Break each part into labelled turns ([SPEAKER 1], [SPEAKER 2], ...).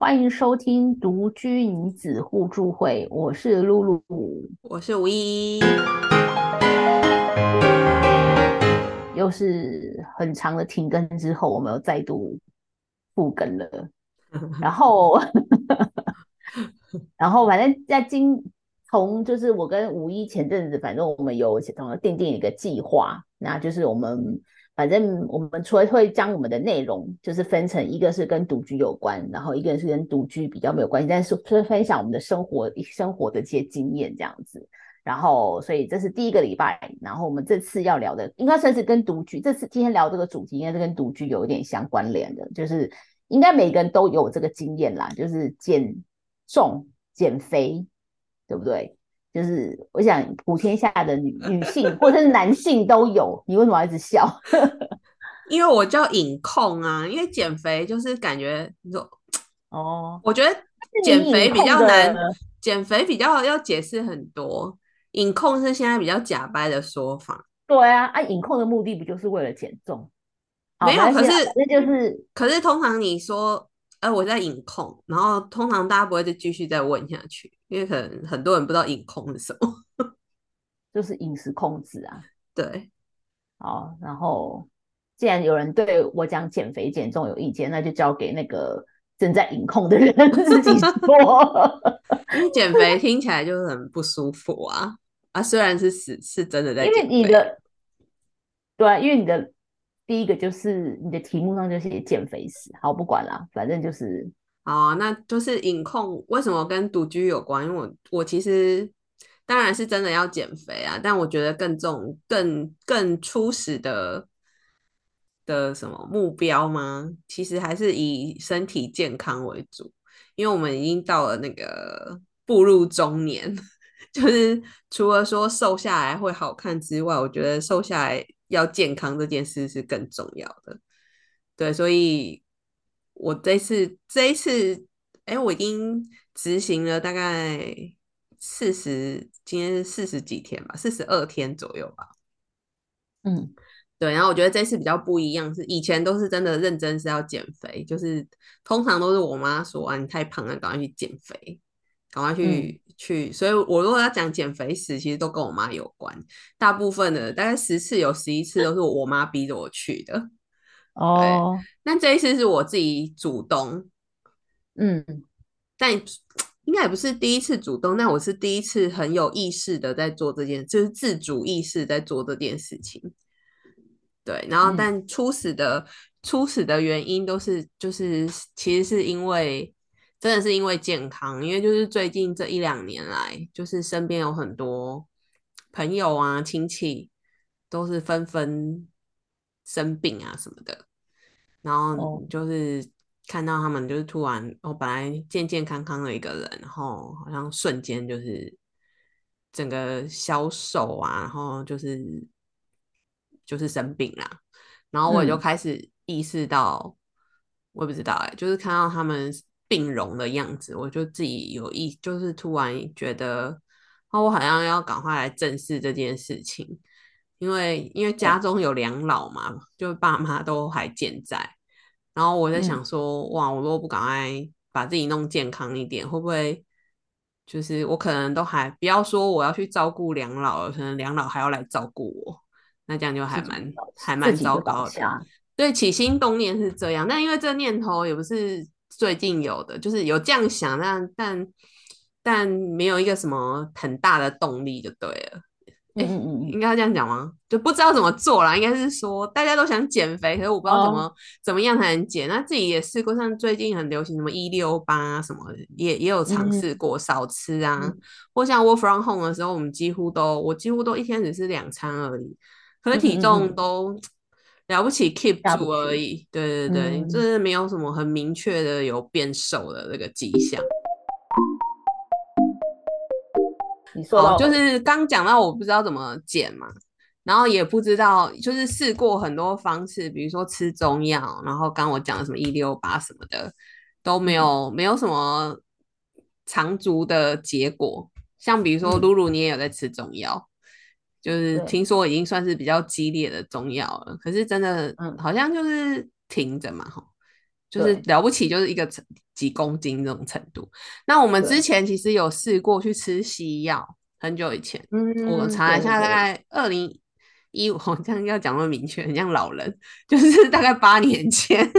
[SPEAKER 1] 欢迎收听独居女子互助会，我是露露，
[SPEAKER 2] 我是吴一，
[SPEAKER 1] 又是很长的停更之后，我们又再度复更了。然后 然后反正在今从就是我跟五一前阵子，反正我们有怎么奠定一个计划，那就是我们。反正我们除了会将我们的内容就是分成一个是跟独居有关，然后一个是跟独居比较没有关系，但是是分享我们的生活生活的这些经验这样子。然后，所以这是第一个礼拜。然后我们这次要聊的，应该算是跟独居。这次今天聊这个主题，应该是跟独居有一点相关联的，就是应该每个人都有这个经验啦，就是减重、减肥，对不对？就是我想，普天下的女女性 或者是男性都有。你为什么要一直笑？
[SPEAKER 2] 因为我叫隐控啊。因为减肥就是感觉你说哦，我觉得减肥比较难，减肥比较要解释很多。隐控是现在比较假掰的说法。
[SPEAKER 1] 对啊，啊，隐控的目的不就是为了减重？
[SPEAKER 2] 没有，可是
[SPEAKER 1] 那就是
[SPEAKER 2] 可是通常你说。呃，我在隐控，然后通常大家不会再继续再问下去，因为可能很多人不知道隐控是什么，
[SPEAKER 1] 就是饮食控制啊。
[SPEAKER 2] 对，
[SPEAKER 1] 好，然后既然有人对我讲减肥减重有意见，那就交给那个正在隐控的人 自己说。
[SPEAKER 2] 因为减肥听起来就很不舒服啊啊，虽然是是是真的在，
[SPEAKER 1] 因为你的对，因为你的。第一个就是你的题目上就写减肥史，好不管啦，反正就是
[SPEAKER 2] 好，那就是隐控为什么跟独居有关？因为我我其实当然是真的要减肥啊，但我觉得更重、更更初始的的什么目标吗？其实还是以身体健康为主，因为我们已经到了那个步入中年，就是除了说瘦下来会好看之外，我觉得瘦下来。要健康这件事是更重要的，对，所以我这次这一次，哎，我已经执行了大概四十，今天是四十几天吧，四十二天左右吧。
[SPEAKER 1] 嗯，
[SPEAKER 2] 对，然后我觉得这次比较不一样，是以前都是真的认真是要减肥，就是通常都是我妈说啊，你太胖了，赶快去减肥，赶快去。去，所以我如果要讲减肥史，其实都跟我妈有关。大部分的大概十次有十一次都是我妈逼着我去的。
[SPEAKER 1] 哦，
[SPEAKER 2] 那这一次是我自己主动。
[SPEAKER 1] 嗯，
[SPEAKER 2] 但 应该也不是第一次主动，但我是第一次很有意识的在做这件，就是自主意识在做这件事情。对，然后但初始的初始的原因都是，就是其实是因为。真的是因为健康，因为就是最近这一两年来，就是身边有很多朋友啊、亲戚都是纷纷生病啊什么的，然后就是看到他们就是突然，我本来健健康康的一个人，然后好像瞬间就是整个消瘦啊，然后就是就是生病啦，然后我就开始意识到，我也不知道哎，就是看到他们。病容的样子，我就自己有意，就是突然觉得，哦，我好像要赶快来正视这件事情，因为因为家中有两老嘛，就爸妈都还健在，然后我在想说，哇，我如果不赶快把自己弄健康一点，会不会就是我可能都还不要说我要去照顾两老了，可能两老还要来照顾我，那这样就还蛮还蛮糟糕的。对，起心动念是这样，但因为这念头也不是。最近有的就是有这样想，但但但没有一个什么很大的动力就对了。
[SPEAKER 1] 嗯嗯嗯，
[SPEAKER 2] 应该这样讲吗？就不知道怎么做啦。应该是说大家都想减肥，可是我不知道怎么怎么样才能减。那自己也试过，像最近很流行什么一六八什么，也也有尝试过少吃啊。或像 work from home 的时候，我们几乎都我几乎都一天只吃两餐而已，可是体重都。了不起，keep 住而已。对对对，就是没有什么很明确的有变瘦的这个迹象。
[SPEAKER 1] 你说，
[SPEAKER 2] 就是刚讲到我不知道怎么减嘛，然后也不知道，就是试过很多方式，比如说吃中药，然后刚我讲的什么一六八什么的都没有，没有什么长足的结果。像比如说露露，你也有在吃中药。就是听说已经算是比较激烈的中药了，可是真的，嗯，好像就是停着嘛，哈，就是了不起就是一个几公斤这种程度。那我们之前其实有试过去吃西药，很久以前，
[SPEAKER 1] 嗯，
[SPEAKER 2] 我查一下，大概二零一五，这样要讲那么明确，很像老人，就是大概八年前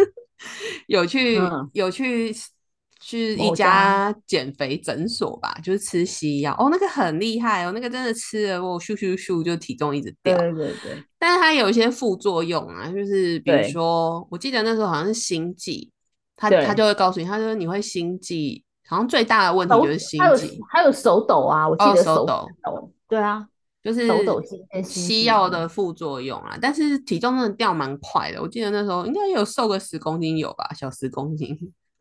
[SPEAKER 2] 有去、
[SPEAKER 1] 嗯。
[SPEAKER 2] 有去去一家减肥诊所吧，就是吃西药，哦，那个很厉害哦，那个真的吃了我咻咻咻就体重一直掉，
[SPEAKER 1] 对对对，
[SPEAKER 2] 但是它有一些副作用啊，就是比如
[SPEAKER 1] 对
[SPEAKER 2] 说，我记得那时候好像是心悸，他他就会告诉你，他说你会心悸，好像最大的问题就是心悸，
[SPEAKER 1] 还有手抖啊，我记
[SPEAKER 2] 哦
[SPEAKER 1] 得手
[SPEAKER 2] 手抖
[SPEAKER 1] 抖，对啊，
[SPEAKER 2] 就是西药的副作用啊，但是体重真的掉蛮快的。我记得那时候应该有瘦个十公斤有吧，小十公斤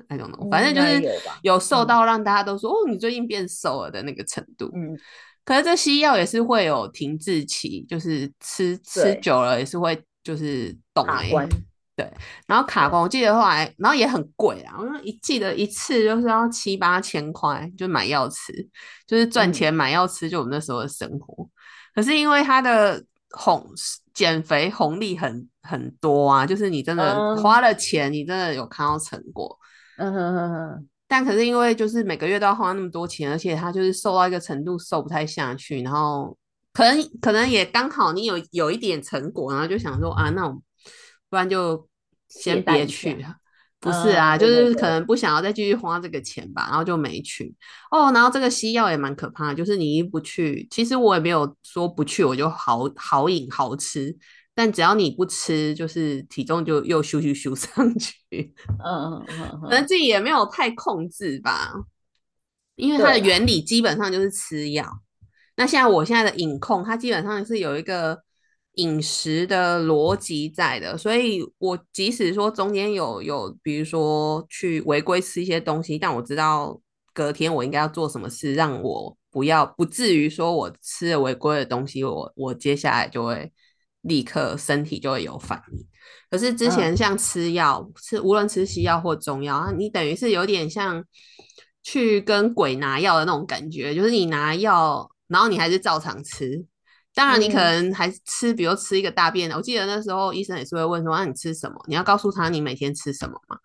[SPEAKER 2] ，I don't know，反正就是
[SPEAKER 1] 有
[SPEAKER 2] 瘦
[SPEAKER 1] 嗯
[SPEAKER 2] 到让大家都说、哦，你最近变瘦了的那个程度。
[SPEAKER 1] 嗯，
[SPEAKER 2] 可是这西药也是会有停滞期，就是吃吃久了也是会就是懂哎、
[SPEAKER 1] 卡关，
[SPEAKER 2] 对，然后卡关，我记得后来，然后也很贵啊，我说一记得一次就是要七八千块，就买药吃，就是赚
[SPEAKER 1] 嗯
[SPEAKER 2] 钱买药吃，就我们那时候的生活。可是因为它的红减肥红利很很多啊，就是你真的
[SPEAKER 1] 嗯
[SPEAKER 2] 花了钱，你真的有看到成果。
[SPEAKER 1] 嗯哼哼哼，
[SPEAKER 2] 但可是因为就是每个月都要花那么多钱，而且他就是瘦到一个程度瘦不太下去，然后可能可能也刚好你有有一点成果，然后就想说啊，那我不然就先别去
[SPEAKER 1] 下。
[SPEAKER 2] 不是啊，
[SPEAKER 1] 嗯
[SPEAKER 2] 就是可能不想要再继续花这个钱吧，然后就没去。哦，然后这个西药也蛮可怕的，就是你一不去，其实我也没有说不去我就好好饮好吃，但只要你不吃，就是体重就又咻咻咻 上去。
[SPEAKER 1] 嗯嗯嗯
[SPEAKER 2] 可能
[SPEAKER 1] 嗯，
[SPEAKER 2] 自己也没有太控制吧，因为它的原理基本上就是吃药。那现在我现在的饮控，它基本上是有一个饮食的逻辑在的，所以我即使说中间有有，比如说去违规吃一些东西，但我知道隔天我应该要做什么事，让我不要不至于说我吃了违规的东西，我我接下来就会立刻身体就会有反应。可是之前像吃药，吃无论吃西药或中药，啊，你等于是有点像去跟鬼拿药的那种感觉，就是你拿药，然后你还是照常吃。当然，你可
[SPEAKER 1] 嗯
[SPEAKER 2] 能还吃，比如吃一个大便。我记得那时候医生也是会问说：“啊，你吃什么？你要告诉他你每天吃什么嘛。”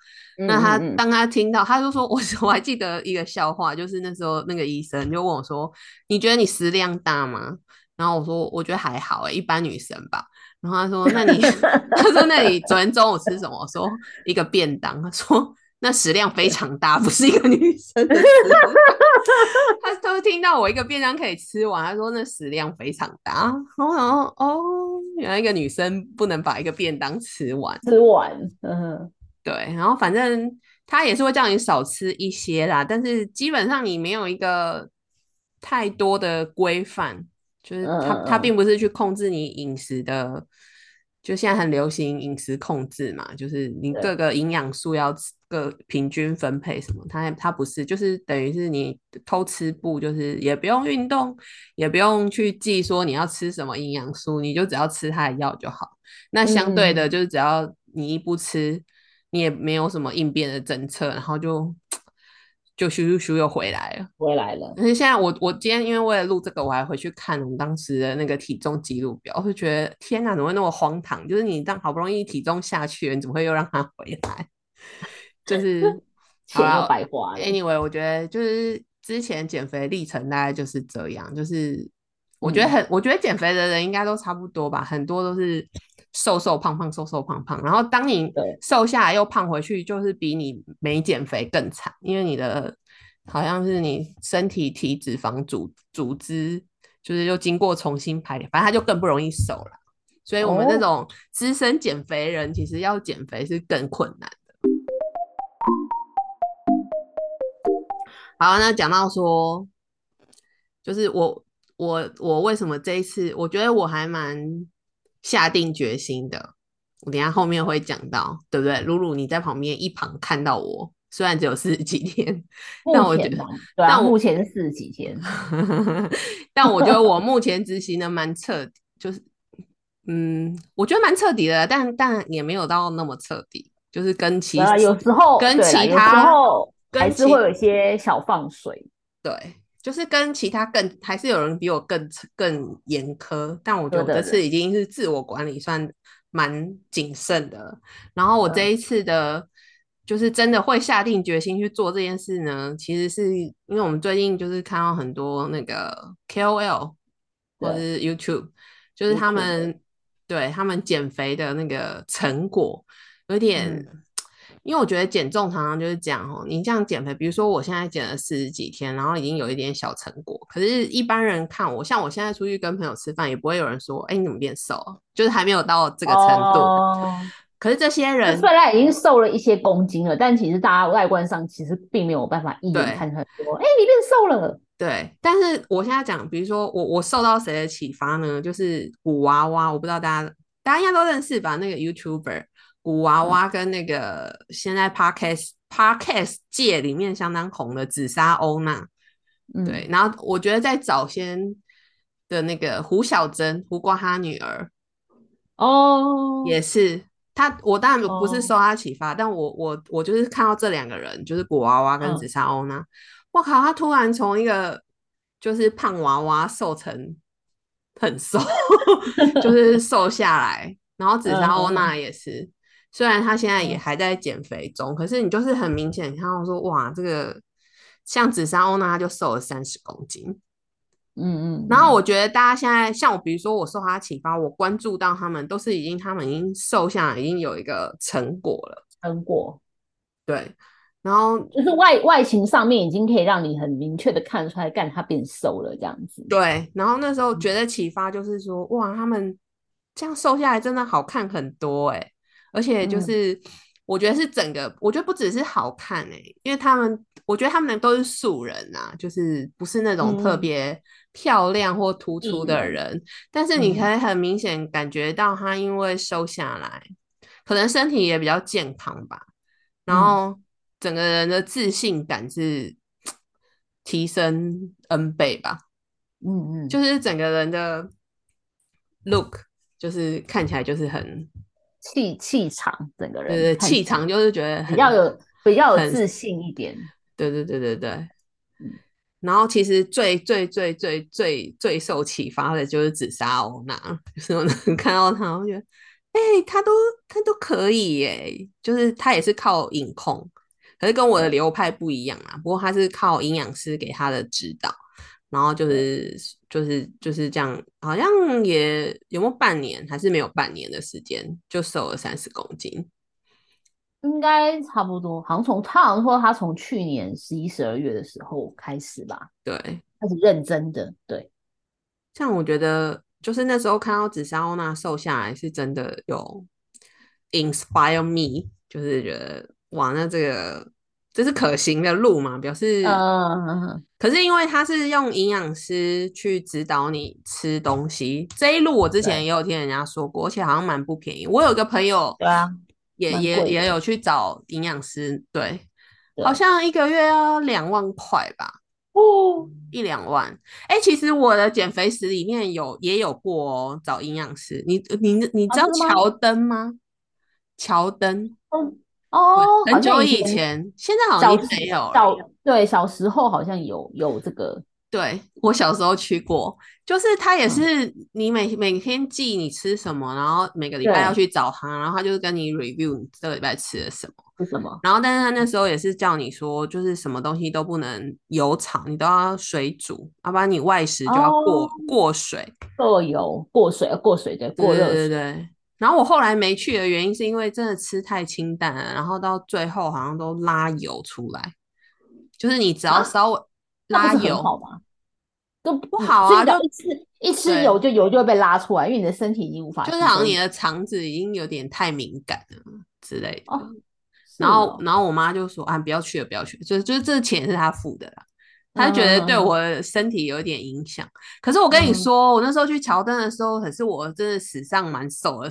[SPEAKER 2] 那他当他听到，他就说：“ 我我还记得一个笑话，就是那时候那个医生就问我说：‘你觉得你食量大吗？’然后我说：‘我觉得还好、欸，一般女生吧。’然后他说：‘那你 他说那你昨天中午吃什么？’我说：‘一个便当。’他说：‘那食量非常大，不是一个女生的食量。’他都听到我一个便当可以吃完，他说那食量非常大。然后哦，原来一个女生不能把一个便当吃完。
[SPEAKER 1] 吃完，嗯，
[SPEAKER 2] 对，然后反正他也是会叫你少吃一些啦，但是基本上你没有一个太多的规范，就是他他并不是去控制你饮食的，就现在很流行饮食控制嘛，就是你各个营养素要各平均分配什么，他他不是，就是等于是你偷吃不，就是也不用运动，也不用去记说你要吃什么营养素，你就只要吃他的药就好。那相对的，
[SPEAKER 1] 嗯。
[SPEAKER 2] 就是只要你一不吃，你也没有什么应变的政策，然后就就咻咻咻又回来了。
[SPEAKER 1] 回来了，
[SPEAKER 2] 可是现在我我今天因为为了录这个，我还回去看我们当时的那个体重记录表，我就觉得天哪，怎么会那么荒唐？就是你让好不容易体重下去了，你怎么会又让它回来？就是
[SPEAKER 1] 钱 又
[SPEAKER 2] 好啦
[SPEAKER 1] 白花了
[SPEAKER 2] ，Anyway，我觉得就是之前减肥历程大概就是这样，就是我觉得很，我觉得减肥的人应该都差不多吧，很多都是瘦瘦胖胖，瘦瘦胖胖，然后当你瘦下来又胖回去，就是比你没减肥更惨，因为你的好像是你身体体脂肪组组织就是又经过重新排列，反正它就更不容易瘦了。所以我们这
[SPEAKER 1] 哦
[SPEAKER 2] 种资深减肥人，其实要减肥是更困难的。好，那讲到说，就是我我我为什么这一次，我觉得我还蛮下定决心的。我等下后面会讲到，对不对？露露你在旁边一旁看到我，虽然只有四十几天，但我觉得但我
[SPEAKER 1] 目前是四十几天，
[SPEAKER 2] 但我觉得我目前执行的蛮彻底，就是嗯，我觉得蛮彻底的，但但也没有到那么彻底，就是跟其
[SPEAKER 1] 有时候
[SPEAKER 2] 跟
[SPEAKER 1] 其他有时候
[SPEAKER 2] 跟
[SPEAKER 1] 还是会有一些小放水，
[SPEAKER 2] 对，就是跟其他更还是有人比我更更严苛，但我觉得这次已经是自我管理算蛮谨慎的。然后我这
[SPEAKER 1] 嗯
[SPEAKER 2] 一次的就是真的会下定决心去做这件事呢？其实是因为我们最近就是看到很多那个 KOL 或者是 YouTube，就是他们对他们减肥的那个成果有点。因为我觉得减重常常就是这样哦，你这样减肥，比如说我现在减了四十几天，然后已经有一点小成果，可是一般人看我，像我现在出去跟朋友吃饭，也不会有人说，哎，你怎么变瘦了？就是还没有到这个程度。可是这些人
[SPEAKER 1] 虽然已经瘦了一些公斤了，但其实大家外观上其实并没有办法一眼看出来说，哎，你变瘦了。
[SPEAKER 2] 对，但是我现在讲，比如说我我受到谁的启发呢？就是古娃娃，我不知道大家大家应该都认识吧？那个 YouTuber。古娃娃跟那个现在 podcast podcast 界里面相当红的紫砂欧娜，对，然后我觉得在早先的那个胡小珍，胡瓜他女儿，
[SPEAKER 1] 哦，
[SPEAKER 2] 也是。他，我当然不是受他启发，但我我我就是看到这两个人，就是古娃娃跟紫砂欧娜，我靠，他突然从一个就是胖娃娃瘦成很瘦，就是瘦下来，然后紫砂欧娜也是。虽然他现在也还在减肥中，可是你就是很明显看到说，哇，这个像紫砂欧娜，他就瘦了三十公斤。
[SPEAKER 1] 嗯嗯。
[SPEAKER 2] 然后我觉得大家现在像我，比如说我受他启发，我关注到他们都是已经，他们已经瘦下来，已经有一个成果了。
[SPEAKER 1] 成果。
[SPEAKER 2] 对。然后
[SPEAKER 1] 就是外外形上面已经可以让你很明确的看出来，干他变瘦了这样子。
[SPEAKER 2] 对。然后那时候觉得启发就是说，哇，他们这样瘦下来真的好看很多哎。而且就是，我觉得是整个，我觉得不只是好看哎，因为他们，我觉得他们都是素人呐，就是不是那种特别漂亮或突出的人，但是你可以很明显感觉到他因为瘦下来，可能身体也比较健康吧，然后整个人的自信感是提升 N 倍吧，
[SPEAKER 1] 嗯嗯，
[SPEAKER 2] 就是整个人的 look 就是看起来就是很。
[SPEAKER 1] 气气场，整个人
[SPEAKER 2] 对对，气场就是觉得
[SPEAKER 1] 比较有比较有自信一点。
[SPEAKER 2] 对对对对对。然后其实最最最最最最受启发的就是紫砂欧娜，就是我能看到他，我觉得，哎，他都他都可以耶，就是他也是靠影控，可是跟我的流派不一样啊。不过他是靠营养师给他的指导。然后就是就是就是这样，好像也有没有半年，还是没有半年的时间就瘦了三十公斤，
[SPEAKER 1] 应该差不多。好像从他好像说他从去年十一、十二月的时候开始吧，
[SPEAKER 2] 对，
[SPEAKER 1] 开始认真的。对，
[SPEAKER 2] 像我觉得就是那时候看到紫砂欧娜瘦下来，是真的有 inspire me，就是觉得哇，那这个。这是可行的路嘛？表示，
[SPEAKER 1] 嗯，
[SPEAKER 2] 可是因为他是用营养师去指导你吃东西，这一路我之前也有听人家说过，而且好像蛮不便宜。我有个朋友，
[SPEAKER 1] 对啊，
[SPEAKER 2] 也也也有去找营养师，对，好像一个月要两万块吧，
[SPEAKER 1] 哦，
[SPEAKER 2] 一两万。哎，其实我的减肥史里面有也有过哦，找营养师。你你你知道乔登吗？乔登，
[SPEAKER 1] 嗯。哦，
[SPEAKER 2] 很久以前，现在好像没有
[SPEAKER 1] 小对，小时候好像有有这个。
[SPEAKER 2] 对我小时候去过，就是他也是你每每天记你吃什么，然后每个礼拜要去找他，然后他就是跟你 review 你这个礼拜吃了什么，
[SPEAKER 1] 是什么。
[SPEAKER 2] 然后，但是他那时候也是叫你说，就是什么东西都不能油炒，你都要水煮，要不然你外食就要过过水，
[SPEAKER 1] 过油、过水、过水的过热。
[SPEAKER 2] 对对对。然后我后来没去的原因是因为真的吃太清淡了，然后到最后好像都拉油出来，就是你只要稍微拉油
[SPEAKER 1] 好吗？都不
[SPEAKER 2] 好啊，就
[SPEAKER 1] 一吃一吃油就油就会被拉出来，因为你的身体已经无法，
[SPEAKER 2] 就是好像你的肠子已经有点太敏感了之类的。然后然后我妈就说啊，不要去了，不要去，就是就是这钱是她付的啦。他就觉得对我身体有点影响，可是我跟你说，我那时候去乔登的时候，可是我真的史上蛮瘦的，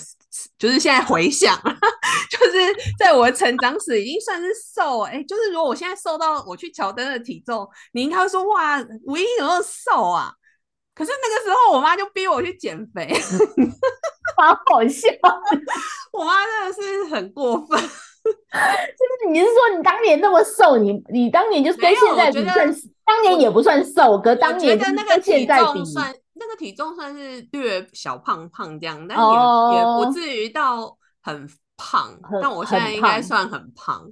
[SPEAKER 2] 就是现在回想，就是在我的成长史已经算是瘦，哎，就是如果我现在瘦到我去乔登的体重，你应该会说哇，唯一有那么瘦啊？可是那个时候我妈就逼我去减肥
[SPEAKER 1] 好好笑，
[SPEAKER 2] 我妈真的是很过分。
[SPEAKER 1] 就是你是说你当年那么瘦，你你当年就是跟现在比算，当年也不算瘦，可当年跟
[SPEAKER 2] 那个
[SPEAKER 1] 现在比，
[SPEAKER 2] 算那个体重算是略小胖胖这样，但也也不至于到很胖，但我现在应该算很胖。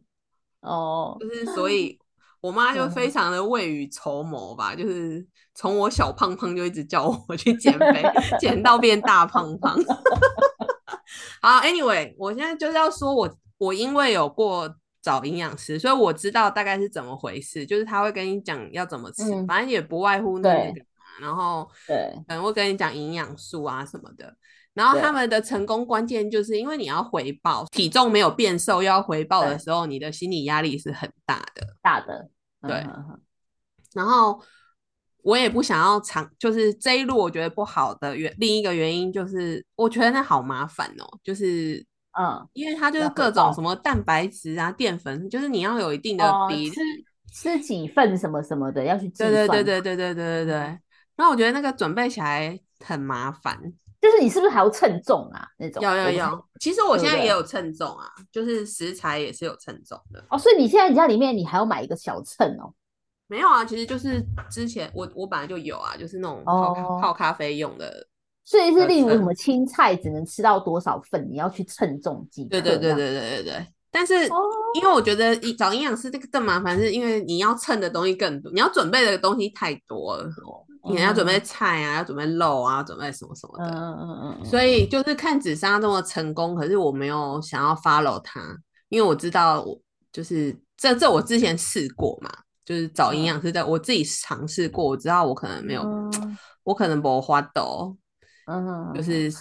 [SPEAKER 1] 哦，
[SPEAKER 2] 就是所以我妈就非常的未雨绸缪吧，就是从我小胖胖就一直叫我 去减肥，减到变大胖胖。好，Anyway，我现在就是要说我我因为有过找营养师，所以我知道大概是怎么回事，就是他会跟你讲要怎么吃，
[SPEAKER 1] 嗯。
[SPEAKER 2] 反正也不外乎那个，然后
[SPEAKER 1] 对，
[SPEAKER 2] 可能会跟你讲营养素啊什么的。然后他们的成功关键就是因为你要回报，体重没有变瘦要回报的
[SPEAKER 1] 对。
[SPEAKER 2] 时候，你的心理压力是很大的。
[SPEAKER 1] 大的，
[SPEAKER 2] 对然后我也不想要尝，就是这一路我觉得不好的原另一个原因就是，我觉得那好麻烦哦，就是
[SPEAKER 1] 嗯，
[SPEAKER 2] 因为它就是各种什么蛋白质啊、淀粉，就是你要有一定的
[SPEAKER 1] 哦
[SPEAKER 2] 比例。
[SPEAKER 1] 吃吃几份什么什么的要去计
[SPEAKER 2] 对
[SPEAKER 1] 算，
[SPEAKER 2] 对对对对对对对对。然后我觉得那个准备起来很麻烦，
[SPEAKER 1] 就是你是不是还要称重啊？那种
[SPEAKER 2] 要要要。其实我现在也有称重啊，就是食材也是有称重的。
[SPEAKER 1] 哦，所以你现在你家里面你还要买一个小秤哦。
[SPEAKER 2] 没有啊，其实就是之前我我本来就有啊，就是那种泡咖啡用的。
[SPEAKER 1] 所以是例如什么青菜只能吃到多少份，你要去称重几克
[SPEAKER 2] 对对对对对对对。但是
[SPEAKER 1] 哦
[SPEAKER 2] 因为我觉得一找营养师这个更麻烦，是因为你要称的东西更多，你要准备的东西太多了。你要准备菜啊，要准备肉啊，要准备什么什么
[SPEAKER 1] 嗯
[SPEAKER 2] 的。
[SPEAKER 1] 嗯嗯嗯嗯，
[SPEAKER 2] 所以就是看紫砂这么成功，可是我没有想要 follow 它，因为我知道我就是这这我之前试过嘛，就是找营养师在我自己尝试过，我知道我可能没有，
[SPEAKER 1] 嗯
[SPEAKER 2] 我可能不花抖，
[SPEAKER 1] 嗯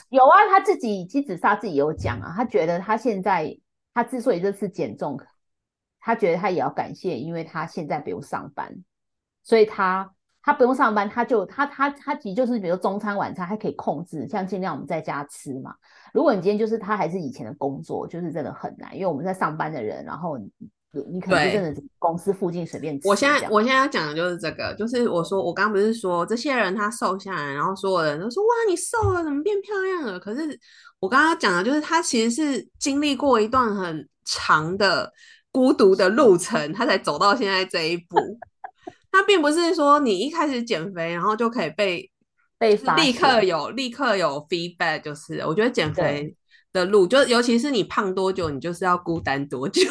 [SPEAKER 1] 有啊，他自己妻子他自己有讲啊，他觉得他现在他之所以这次减重，他觉得他也要感谢，因为他现在不用上班，所以他他不用上班，他就他他他其实就是比如中餐晚餐还可以控制，像尽量我们在家吃嘛。如果你今天就是他还是以前的工作，就是真的很难，因为我们在上班的人，然后你你可能真的公司附近随便吃
[SPEAKER 2] 我现在我现在要讲的就是这个，就是我说我刚刚不是说这些人他瘦下来，然后所有人都说哇你瘦了，怎么变漂亮了？可是我刚刚讲的就是他其实是经历过一段很长的孤独的路程，他才走到现在这一步。他并不是说你一开始减肥，然后就可以被
[SPEAKER 1] 被发
[SPEAKER 2] 立刻有立刻有 feedback，就是我觉得减肥的路，就尤其是你胖多久，你就是要孤单多久。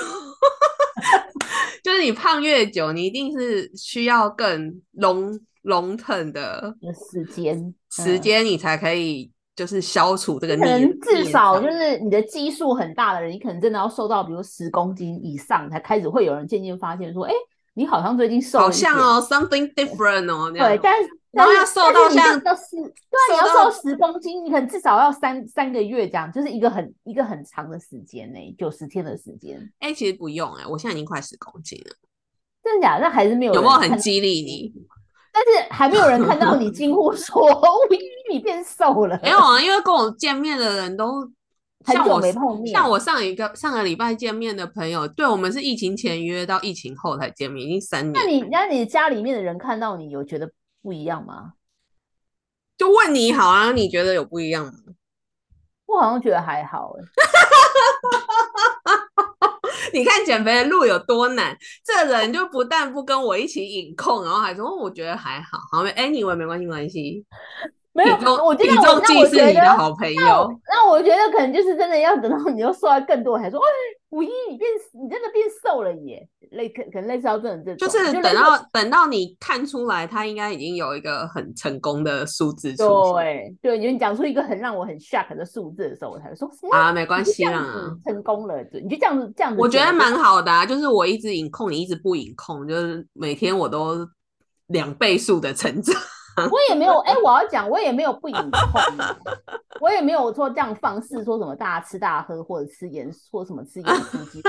[SPEAKER 2] 就是你胖越久，你一定是需要更 long long term 的
[SPEAKER 1] 时间嗯
[SPEAKER 2] 时间，你才可以就是消除这个。
[SPEAKER 1] 能至少就是你的基数很大的人，你可能真的要瘦到比如十公斤以上，才开始会有人渐渐发现说，哎，你好像最近瘦了
[SPEAKER 2] 好。像哦 “something different” 哦，
[SPEAKER 1] 对，但是
[SPEAKER 2] 然后要瘦到像
[SPEAKER 1] 对啊，你要
[SPEAKER 2] 瘦
[SPEAKER 1] 十公斤，你可能至少要三三个月这样，就是一个很一个很长的时间呢，九十天的时间。
[SPEAKER 2] 哎、其实不用哎、我现在已经快十公斤了，
[SPEAKER 1] 真的假的？那还是没有
[SPEAKER 2] 有没有很激励你？
[SPEAKER 1] 但是还没有人看到你惊呼说：“ 喂，你变瘦了。”
[SPEAKER 2] 没有啊，因为跟我见面的人都
[SPEAKER 1] 很久
[SPEAKER 2] 像我
[SPEAKER 1] 没碰面
[SPEAKER 2] 像我上一个上个礼拜见面的朋友，对我们是疫情前约到疫情后才见面，已经三年那。
[SPEAKER 1] 你那你家里面的人看到你有觉得不一样吗？
[SPEAKER 2] 就问你好啊，你觉得有不一样吗？
[SPEAKER 1] 我好像觉得还好哎、
[SPEAKER 2] 你看减肥的路有多难，这人就不但不跟我一起引控，然后还说哦我觉得还好，好没 anyway 没关系没关系，
[SPEAKER 1] 没有我觉得
[SPEAKER 2] 体重
[SPEAKER 1] 我那我
[SPEAKER 2] 计是你的
[SPEAKER 1] 觉得
[SPEAKER 2] 好朋友，
[SPEAKER 1] 那我觉得可能就是真的要等到你又瘦到更多，才说，哎，五一你变你真的变瘦了耶，类可可能类似到这种这种，
[SPEAKER 2] 就是等到等到你看出来，他应该已经有一个很成功的数字出现
[SPEAKER 1] 对对，你讲出一个很让我很 shock 的数字的时候，我才会说，嗯
[SPEAKER 2] 啊，没关系啦。
[SPEAKER 1] 成功了，对，你就这样子这样子，
[SPEAKER 2] 我觉得蛮好的啊，就是我一直隐控，你一直不隐控，就是每天我都两倍数的成长。
[SPEAKER 1] 我也没有，哎、我要讲，我也没有不饮控啊，我也没有说这样放肆说什么大家吃大喝或者吃盐或什么吃盐酥鸡。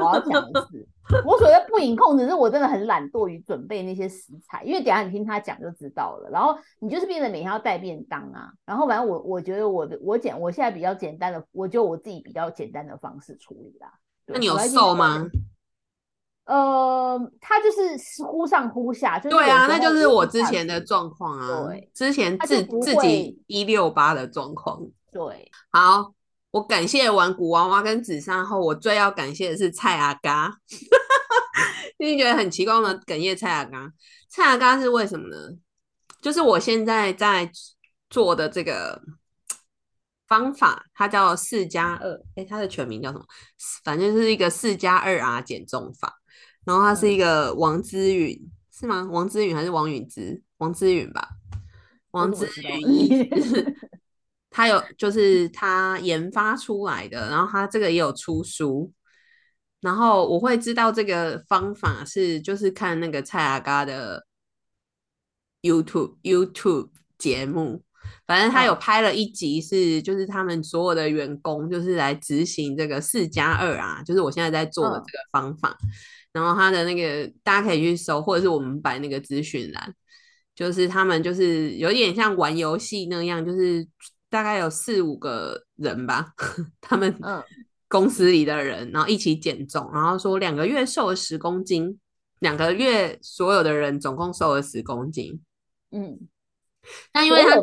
[SPEAKER 1] 我要讲的是，我所谓的不饮控，只是我真的很懒惰于准备那些食材，因为等下你听他讲就知道了。然后你就是变得每天要带便当啊，然后反正我我觉得我的我简我现在比较简单的，我就我自己比较简单的方式处理啦。
[SPEAKER 2] 那你有瘦吗？
[SPEAKER 1] 呃，他就是忽上忽下，就是
[SPEAKER 2] 对啊，那就是我之前的状况啊。
[SPEAKER 1] 对
[SPEAKER 2] 之前自自己一六八的状况。
[SPEAKER 1] 对。
[SPEAKER 2] 好，我感谢完古娃娃跟紫砂后，我最要感谢的是蔡阿嘎。你觉得很奇怪吗？哽咽蔡阿嘎，蔡阿嘎是为什么呢？就是我现在在做的这个方法，它叫四加二，哎，它的全名叫什么？反正是一个四加二 R 减重法。然后他是一个王之允，是吗？王之允还是王允之？王之允吧。王之允，他有就是他研发出来的，然后他这个也有出书。然后我会知道这个方法是，就是看那个蔡阿嘎的 YouTube YouTube 节目。反正他有拍了一集，是就是他们所有的员工就是来执行这个四加二啊，就是我现在在做的这个方法。然后他的那个大家可以去搜，或者是我们摆那个资讯栏，就是他们就是有点像玩游戏那样，就是大概有四五个人吧，他们 公司里的人，然后一起减重，然后说两个月瘦了十公斤，两个月所有的人总共瘦了十公斤。嗯，但因为他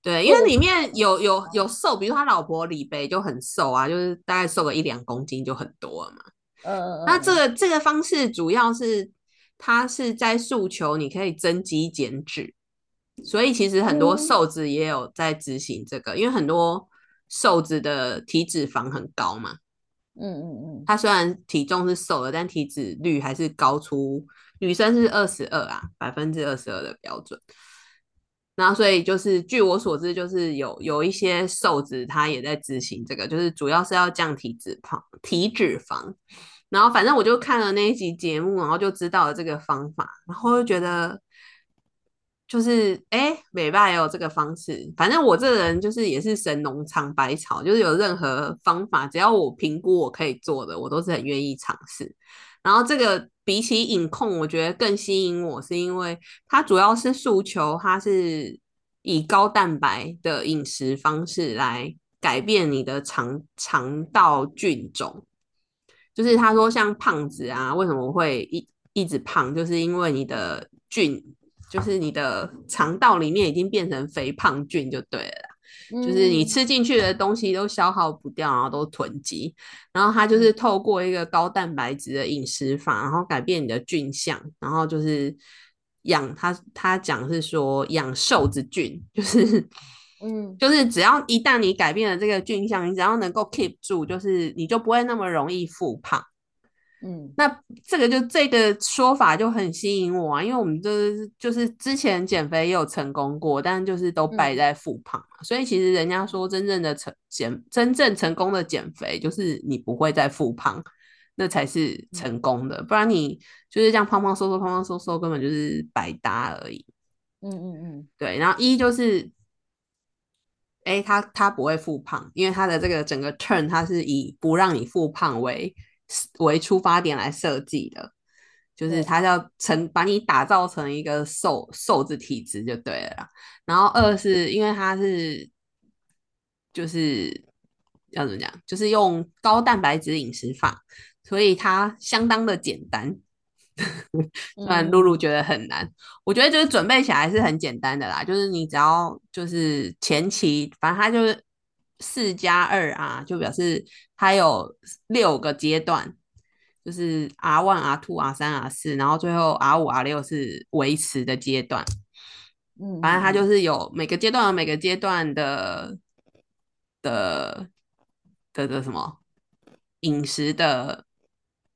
[SPEAKER 2] 对，因为里面有有有瘦，比如他老婆李贝就很瘦啊，就是大概瘦个一两公斤就很多了嘛。嗯，那这个这个方式主要是它是在诉求你可以增肌减脂，所以其实很多瘦子也有在执行这个，因为很多瘦子的体脂肪很高嘛。嗯嗯嗯，他虽然体重是瘦了，但体脂率还是高出女生是二十二啊，百分之二十二的标准。然后所以就是据我所知，就是有有一些瘦子他也在执行这个，就是主要是要降体脂肪体脂肪。然后反正我就看了那一集节目，然后就知道了这个方法，然后就觉得就是哎，美爸也有这个方式。反正我这个人就是也是神农尝百草，就是有任何方法，只要我评估我可以做的，我都是很愿意尝试。然后这个比起饮控，我觉得更吸引我，是因为它主要是诉求，它是以高蛋白的饮食方式来改变你的肠肠道菌种。就是他说，像胖子啊，为什么会一一直胖？就是因为你的菌，就是你的肠道里面已经变成肥胖菌，就对了。就是你吃进去的东西都消耗不掉，然后都囤积。然后他就是透过一个高蛋白质的饮食法，然后改变你的菌相，然后就是养他。他讲是说养瘦子菌，就是。嗯，就是只要一旦你改变了这个菌相，你只要能够 keep 住，就是你就不会那么容易复胖。嗯，那这个就这个说法就很吸引我啊，因为我们就是就是之前减肥也有成功过，但就是都败在复胖嘛。所以其实人家说真正的成减真正成功的减肥，就是你不会再复胖，那才是成功的。不然你就是这样胖胖瘦瘦胖胖瘦瘦，根本就是白搭而已。嗯嗯嗯，对。然后一就是。哎，他他不会复胖，因为他的这个整个 turn，他是以不让你复胖为为出发点来设计的，就是他要成把你打造成一个瘦瘦子体质就对了。然后二是因为他是就是要怎么讲，就是用高蛋白质饮食法，所以它相当的简单。虽然露露觉得很难，我觉得就是准备起来是很简单的啦，就是你只要就是前期，反正它就是四加二啊，就表示它有六个阶段，就是 R one、R two、R 三、R 四，然后最后 R 五、R 六是维持的阶段。嗯，反正它就是有每个阶段有每个阶段的的的的什么饮食的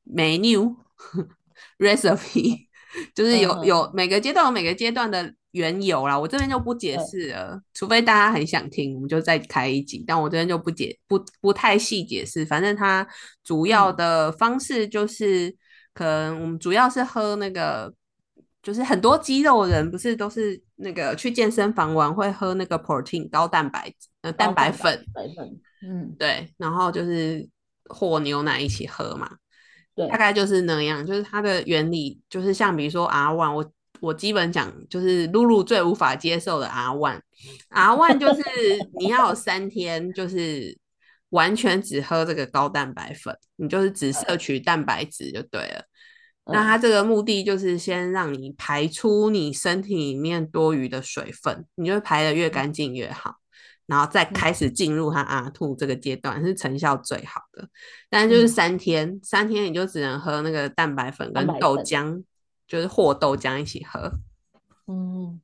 [SPEAKER 2] menu。recipe 就是有有每个阶段有每个阶段的缘由啦，我这边就不解释了，除非大家很想听，我们就再开一集。但我这边就不解不不太细解释，反正它主要的方式就是，可能我们主要是喝那个，就是很多肌肉人不是都是那个去健身房玩会喝那个 protein 高蛋白呃蛋白粉，嗯，对，然后就是和牛奶一起喝嘛。大概就是那样，就是它的原理就是像比如说 R one，我我基本讲就是露露最无法接受的 R one，R one 就是你要有三天就是完全只喝这个高蛋白粉，你就是只摄取蛋白质就对了。那它这个目的就是先让你排出你身体里面多余的水分，你就排的越干净越好。然后再开始。进入它阿兔这个阶段是成效最好的，但是就是三天，三天你就只能喝那个蛋白粉跟豆浆，就是和豆浆一起喝。嗯，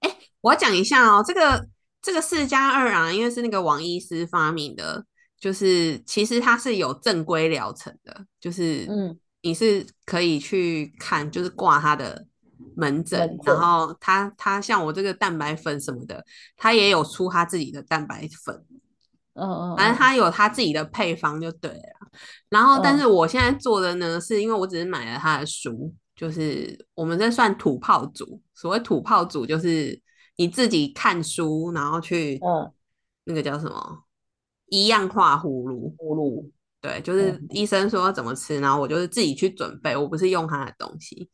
[SPEAKER 2] 哎，我要讲一下哦，这个这个四加二啊，因为是那个王医师发明的，就是其实它是有正规疗程的，就是
[SPEAKER 1] 嗯，
[SPEAKER 2] 你是可以去看，就是挂他的门诊，然后他他像我这个蛋白粉什么的，他也有出他自己的蛋白粉，
[SPEAKER 1] 嗯嗯，
[SPEAKER 2] 反正
[SPEAKER 1] 嗯
[SPEAKER 2] 他有他自己的配方就对了。然后，但
[SPEAKER 1] 嗯
[SPEAKER 2] 是我现在做的呢，是因为我只是买了他的书，就是我们这算土炮组。所谓土炮组，就是你自己看书，然后去
[SPEAKER 1] 嗯
[SPEAKER 2] 那个叫什么一样化葫芦。
[SPEAKER 1] 葫芦，
[SPEAKER 2] 对，就是
[SPEAKER 1] 嗯
[SPEAKER 2] 医生说要怎么吃，然后我就是自己去准备，我不是用他的东西。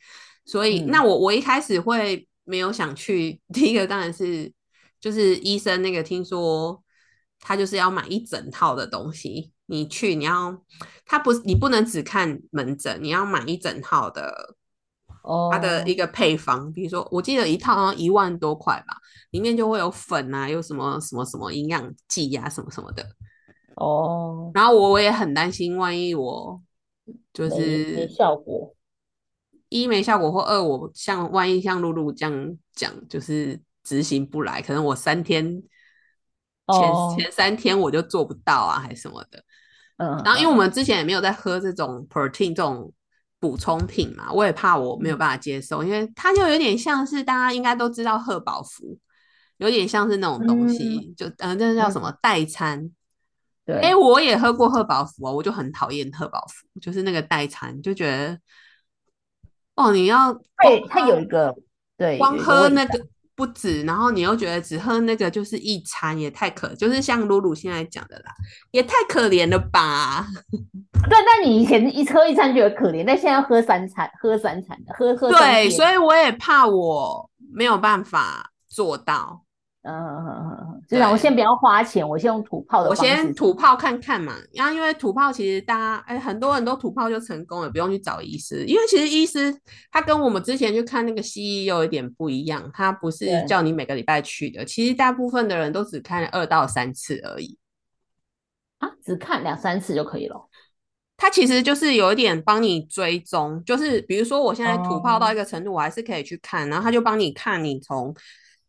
[SPEAKER 2] 所以，
[SPEAKER 1] 嗯。
[SPEAKER 2] 那我我一开始会没有想去，第一个当然是就是医生那个听说他就是要买一整套的东西，你去你要他不你不能只看门诊，你要买一整套的
[SPEAKER 1] 哦，
[SPEAKER 2] 它的一个配方，比如说我记得一套好像一万多块吧，里面就会有粉啊，有什么什么什么营养剂呀、什么什么的。
[SPEAKER 1] 哦，
[SPEAKER 2] 然后我我也很担心，万一我就是
[SPEAKER 1] 效果，
[SPEAKER 2] 一没效果，或二我像万一像露露这样讲，就是执行不来，可能我三天前、
[SPEAKER 1] 哦
[SPEAKER 2] 前三天我就做不到啊，还是什么的。
[SPEAKER 1] 嗯，
[SPEAKER 2] 然后因为我
[SPEAKER 1] 嗯
[SPEAKER 2] 们之前也没有在喝这种 protein 这种补充品嘛，我也怕我没有办法接受，因为它就有点像是大家应该都知道贺宝福，有点像是那种东西，就嗯、呃，这叫什么代餐。
[SPEAKER 1] 对，
[SPEAKER 2] 哎、我也喝过贺宝福哦，我就很讨厌贺宝福，就是那个代餐，就觉得哦，你要
[SPEAKER 1] 对，它有一个对，
[SPEAKER 2] 光喝那个不止，然后你又觉得只喝那个就是一餐，也太可，就是像露露现在讲的啦，也太可怜了吧？
[SPEAKER 1] 对，那你以前一喝一餐觉得可怜，但现在要喝三餐，喝三餐的，喝喝
[SPEAKER 2] 对，所以我也怕我没有办法做到，
[SPEAKER 1] 嗯就让我先不要花钱，我先用土炮的
[SPEAKER 2] 我先土炮看看嘛。然后因为土炮其实大家哎、很多人都土炮就成功了，不用去找医师，因为其实医师他跟我们之前去看那个西医又有点不一样，他不是叫你每个礼拜去的，其实大部分的人都只看二到三次而已。
[SPEAKER 1] 啊，只看两三次就可以了。
[SPEAKER 2] 他其实就是有一点帮你追踪，就是比如说我现在土炮到
[SPEAKER 1] 哦
[SPEAKER 2] 一个程度，我还是可以去看，然后他就帮你看你从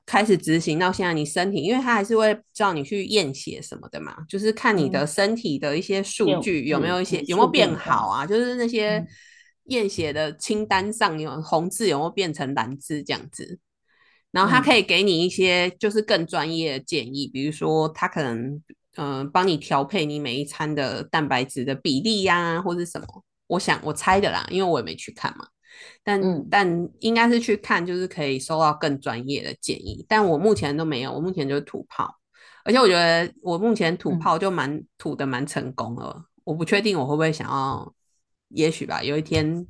[SPEAKER 2] 开始执行到现在你身体，因为他还是会叫你去验血什么的嘛，就是看你的
[SPEAKER 1] 嗯
[SPEAKER 2] 身体的一些数
[SPEAKER 1] 变
[SPEAKER 2] 据有没有一些
[SPEAKER 1] 指
[SPEAKER 2] 有没有变好啊，就是那些
[SPEAKER 1] 嗯
[SPEAKER 2] 验血的清单上有红字有没有变成蓝字这样子。然后他
[SPEAKER 1] 嗯
[SPEAKER 2] 可以给你一些就是更专业的建议，比如说他可能嗯、呃帮你调配你每一餐的蛋白质的比例呀、或者什么。我想我猜的啦，因为我也没去看嘛。但、
[SPEAKER 1] 嗯
[SPEAKER 2] 但应该是去看，就是可以收到更专业的建议。但我目前都没有，我目前就是土炮，而且我觉得我目前土
[SPEAKER 1] 嗯
[SPEAKER 2] 炮就蛮土的蛮成功了。我不确定我会不会想要，也许吧，有一天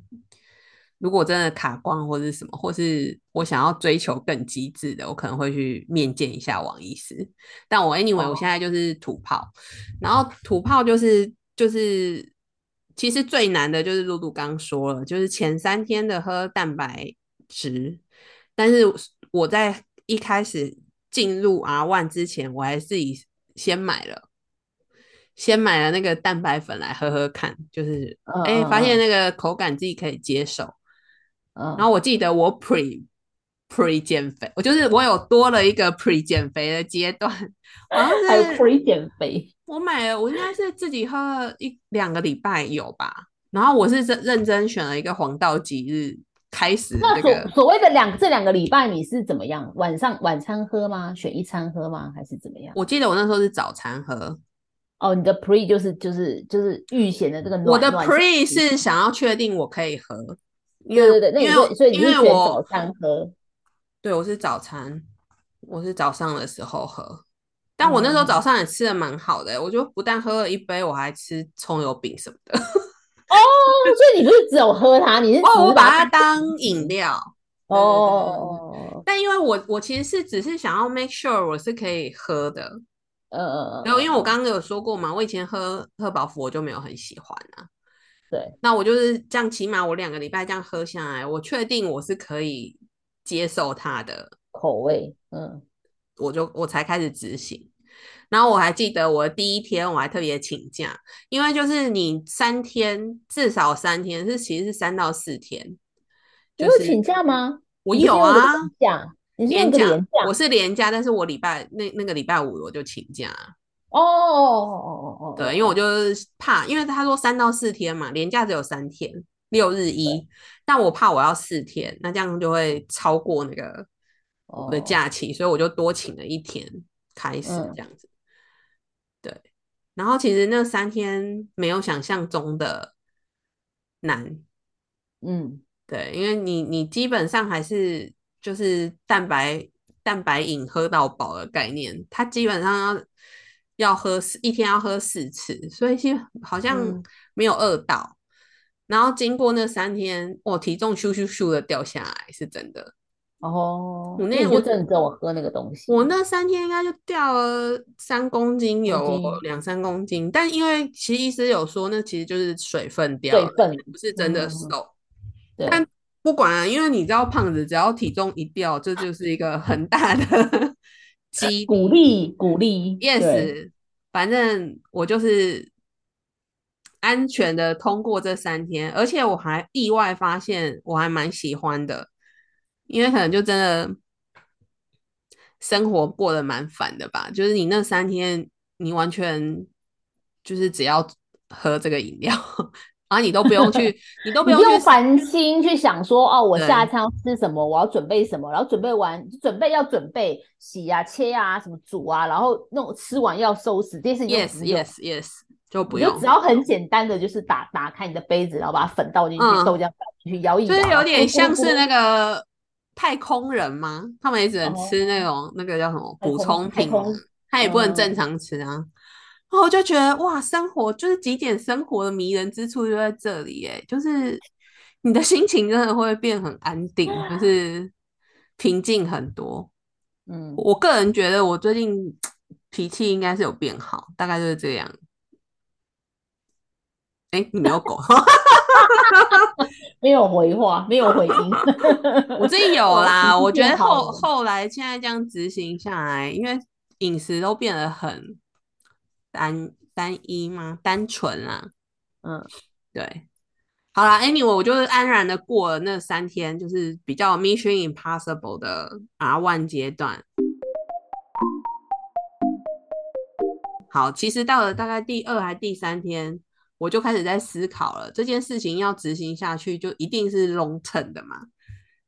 [SPEAKER 2] 如果真的卡关或者是什么，或是我想要追求更极致的，我可能会去面见一下王医师。但我 anyway，、
[SPEAKER 1] 哦
[SPEAKER 2] 我现在就是土炮，然后土炮就是就是，其实最难的就是露露刚说了，就是前三天的喝蛋白质，但是我在一开始进入 R One 之前，我还是以先买了。先买了那个蛋白粉来喝喝看，就是哎、发现
[SPEAKER 1] 嗯
[SPEAKER 2] 那个口感自己可以接受，
[SPEAKER 1] 嗯，
[SPEAKER 2] 然后我记得我 pre pre 减肥，我就是我有多了一个 pre 减肥的阶段，好像
[SPEAKER 1] 还有
[SPEAKER 2] 是
[SPEAKER 1] pre 减肥，
[SPEAKER 2] 我买了，我应该是自己喝了一两个礼拜有吧，然后我是真认真选了一个黄道吉日开始
[SPEAKER 1] 那所
[SPEAKER 2] 这个，
[SPEAKER 1] 所谓的两这两个礼拜你是怎么样？晚上晚餐喝吗？选一餐喝吗？还是怎么样？
[SPEAKER 2] 我记得我那时候是早餐喝，
[SPEAKER 1] 哦，你的 pre 就是就是就是预先的这个暖
[SPEAKER 2] 我的 pre 是想要确定我可以喝，
[SPEAKER 1] 对对对，
[SPEAKER 2] 因为
[SPEAKER 1] 所以你
[SPEAKER 2] 因
[SPEAKER 1] 是选
[SPEAKER 2] 为我
[SPEAKER 1] 早餐喝，
[SPEAKER 2] 对，我是早餐，我是早上的时候喝，但我那时候
[SPEAKER 1] 嗯
[SPEAKER 2] 早上也吃的蛮好的、我就不但喝了一杯，我还吃葱油饼什么的。
[SPEAKER 1] 哦，所以你不是只有喝它，你是
[SPEAKER 2] 哦，我把它
[SPEAKER 1] 当
[SPEAKER 2] 当饮料。
[SPEAKER 1] 哦，
[SPEAKER 2] 但因为我我其实是只是想要 make sure 我是可以喝的，
[SPEAKER 1] 呃呃，
[SPEAKER 2] 然后因为我刚刚有说过嘛，我以前喝喝饱福我就没有很喜欢啊。
[SPEAKER 1] 对，
[SPEAKER 2] 那我就是这样，起码我两个礼拜这样喝下来，我确定我是可以接受他的，
[SPEAKER 1] 口味，嗯
[SPEAKER 2] 我就我才开始执行。然后我还记得我第一天我还特别请假，因为就是你三天至少三天是其实是三到四天，
[SPEAKER 1] 你有
[SPEAKER 2] 就是
[SPEAKER 1] 请假吗？
[SPEAKER 2] 我有啊
[SPEAKER 1] 假，你是
[SPEAKER 2] 连假我是连假，但是我礼拜那那个礼拜五我就请假，
[SPEAKER 1] 哦哦哦哦哦，
[SPEAKER 2] 对，因为我就是怕，因为他说三到四天嘛，连假只有三天，六日一，但我怕我要四天，那这样就会超过那个我的
[SPEAKER 1] 哦。
[SPEAKER 2] 假期，所以我就多请了一天开始
[SPEAKER 1] 嗯。
[SPEAKER 2] 这样子。对，然后其实那三天没有想象中的难，
[SPEAKER 1] 嗯。
[SPEAKER 2] 对，因为你你基本上还是就是蛋白蛋白饮喝到饱的概念，它基本上要要喝四一天要喝四次，所以其实好像
[SPEAKER 1] 嗯。
[SPEAKER 2] 没有饿到。然后经过那三天，我体重咻咻咻的掉下来，是真的。
[SPEAKER 1] 哦，
[SPEAKER 2] 我那我
[SPEAKER 1] 真的只有喝那个东西，
[SPEAKER 2] 我那三天应该就掉了三公斤，有两三公斤。但因为其实医师有说，那其实就是水分掉了，
[SPEAKER 1] 水分
[SPEAKER 2] 不是真的
[SPEAKER 1] 嗯
[SPEAKER 2] 瘦。
[SPEAKER 1] 对
[SPEAKER 2] 但不管啊，因为你知道，胖子只要体重一掉，这就是一个很大的激
[SPEAKER 1] 鼓励鼓励
[SPEAKER 2] Yes，反正我就是安全的通过这三天，而且我还意外发现我还蛮喜欢的，因为可能就真的生活过得蛮烦的吧，就是你那三天你完全就是只要喝这个饮料，啊你都不用去，你都不
[SPEAKER 1] 用烦心去想说哦，我下一餐要吃什么，我要准备什么，然后准备完准备要准备洗啊、切啊、什么煮啊，然后那种吃完要收拾，这些事情
[SPEAKER 2] Yes Yes Yes，就不用
[SPEAKER 1] 你只。要很简单的，就是打打开你的杯子，然后把粉倒进去，
[SPEAKER 2] 嗯
[SPEAKER 1] 豆浆倒进去，摇一摇，
[SPEAKER 2] 就是有点像是那
[SPEAKER 1] 个
[SPEAKER 2] 个太空人吗？他们也只能吃那种、那个叫什么补充品他也不能正
[SPEAKER 1] 嗯
[SPEAKER 2] 常吃啊。然后我就觉得哇，生活就是极简生活的迷人之处就在这里，哎，就是你的心情真的会变很安定，就是平静很多。
[SPEAKER 1] 嗯，
[SPEAKER 2] 我个人觉得我最近 脾气应该是有变好，大概就是这样。哎，你没有狗？
[SPEAKER 1] 没有回话，没有回音，
[SPEAKER 2] 我自己有
[SPEAKER 1] 哦
[SPEAKER 2] 啦，我觉得后后来现在这样执行下来，因为饮食都变得很单单一嘛，单纯啊，
[SPEAKER 1] 嗯
[SPEAKER 2] 对。好啦 a n y w a y 我就是安然的过了那三天，就是比较 Mission Impossible 的 R one 阶段。好，其实到了大概第二还第三天，我就开始在思考了，这件事情要执行下去，就一定是 long term 的嘛。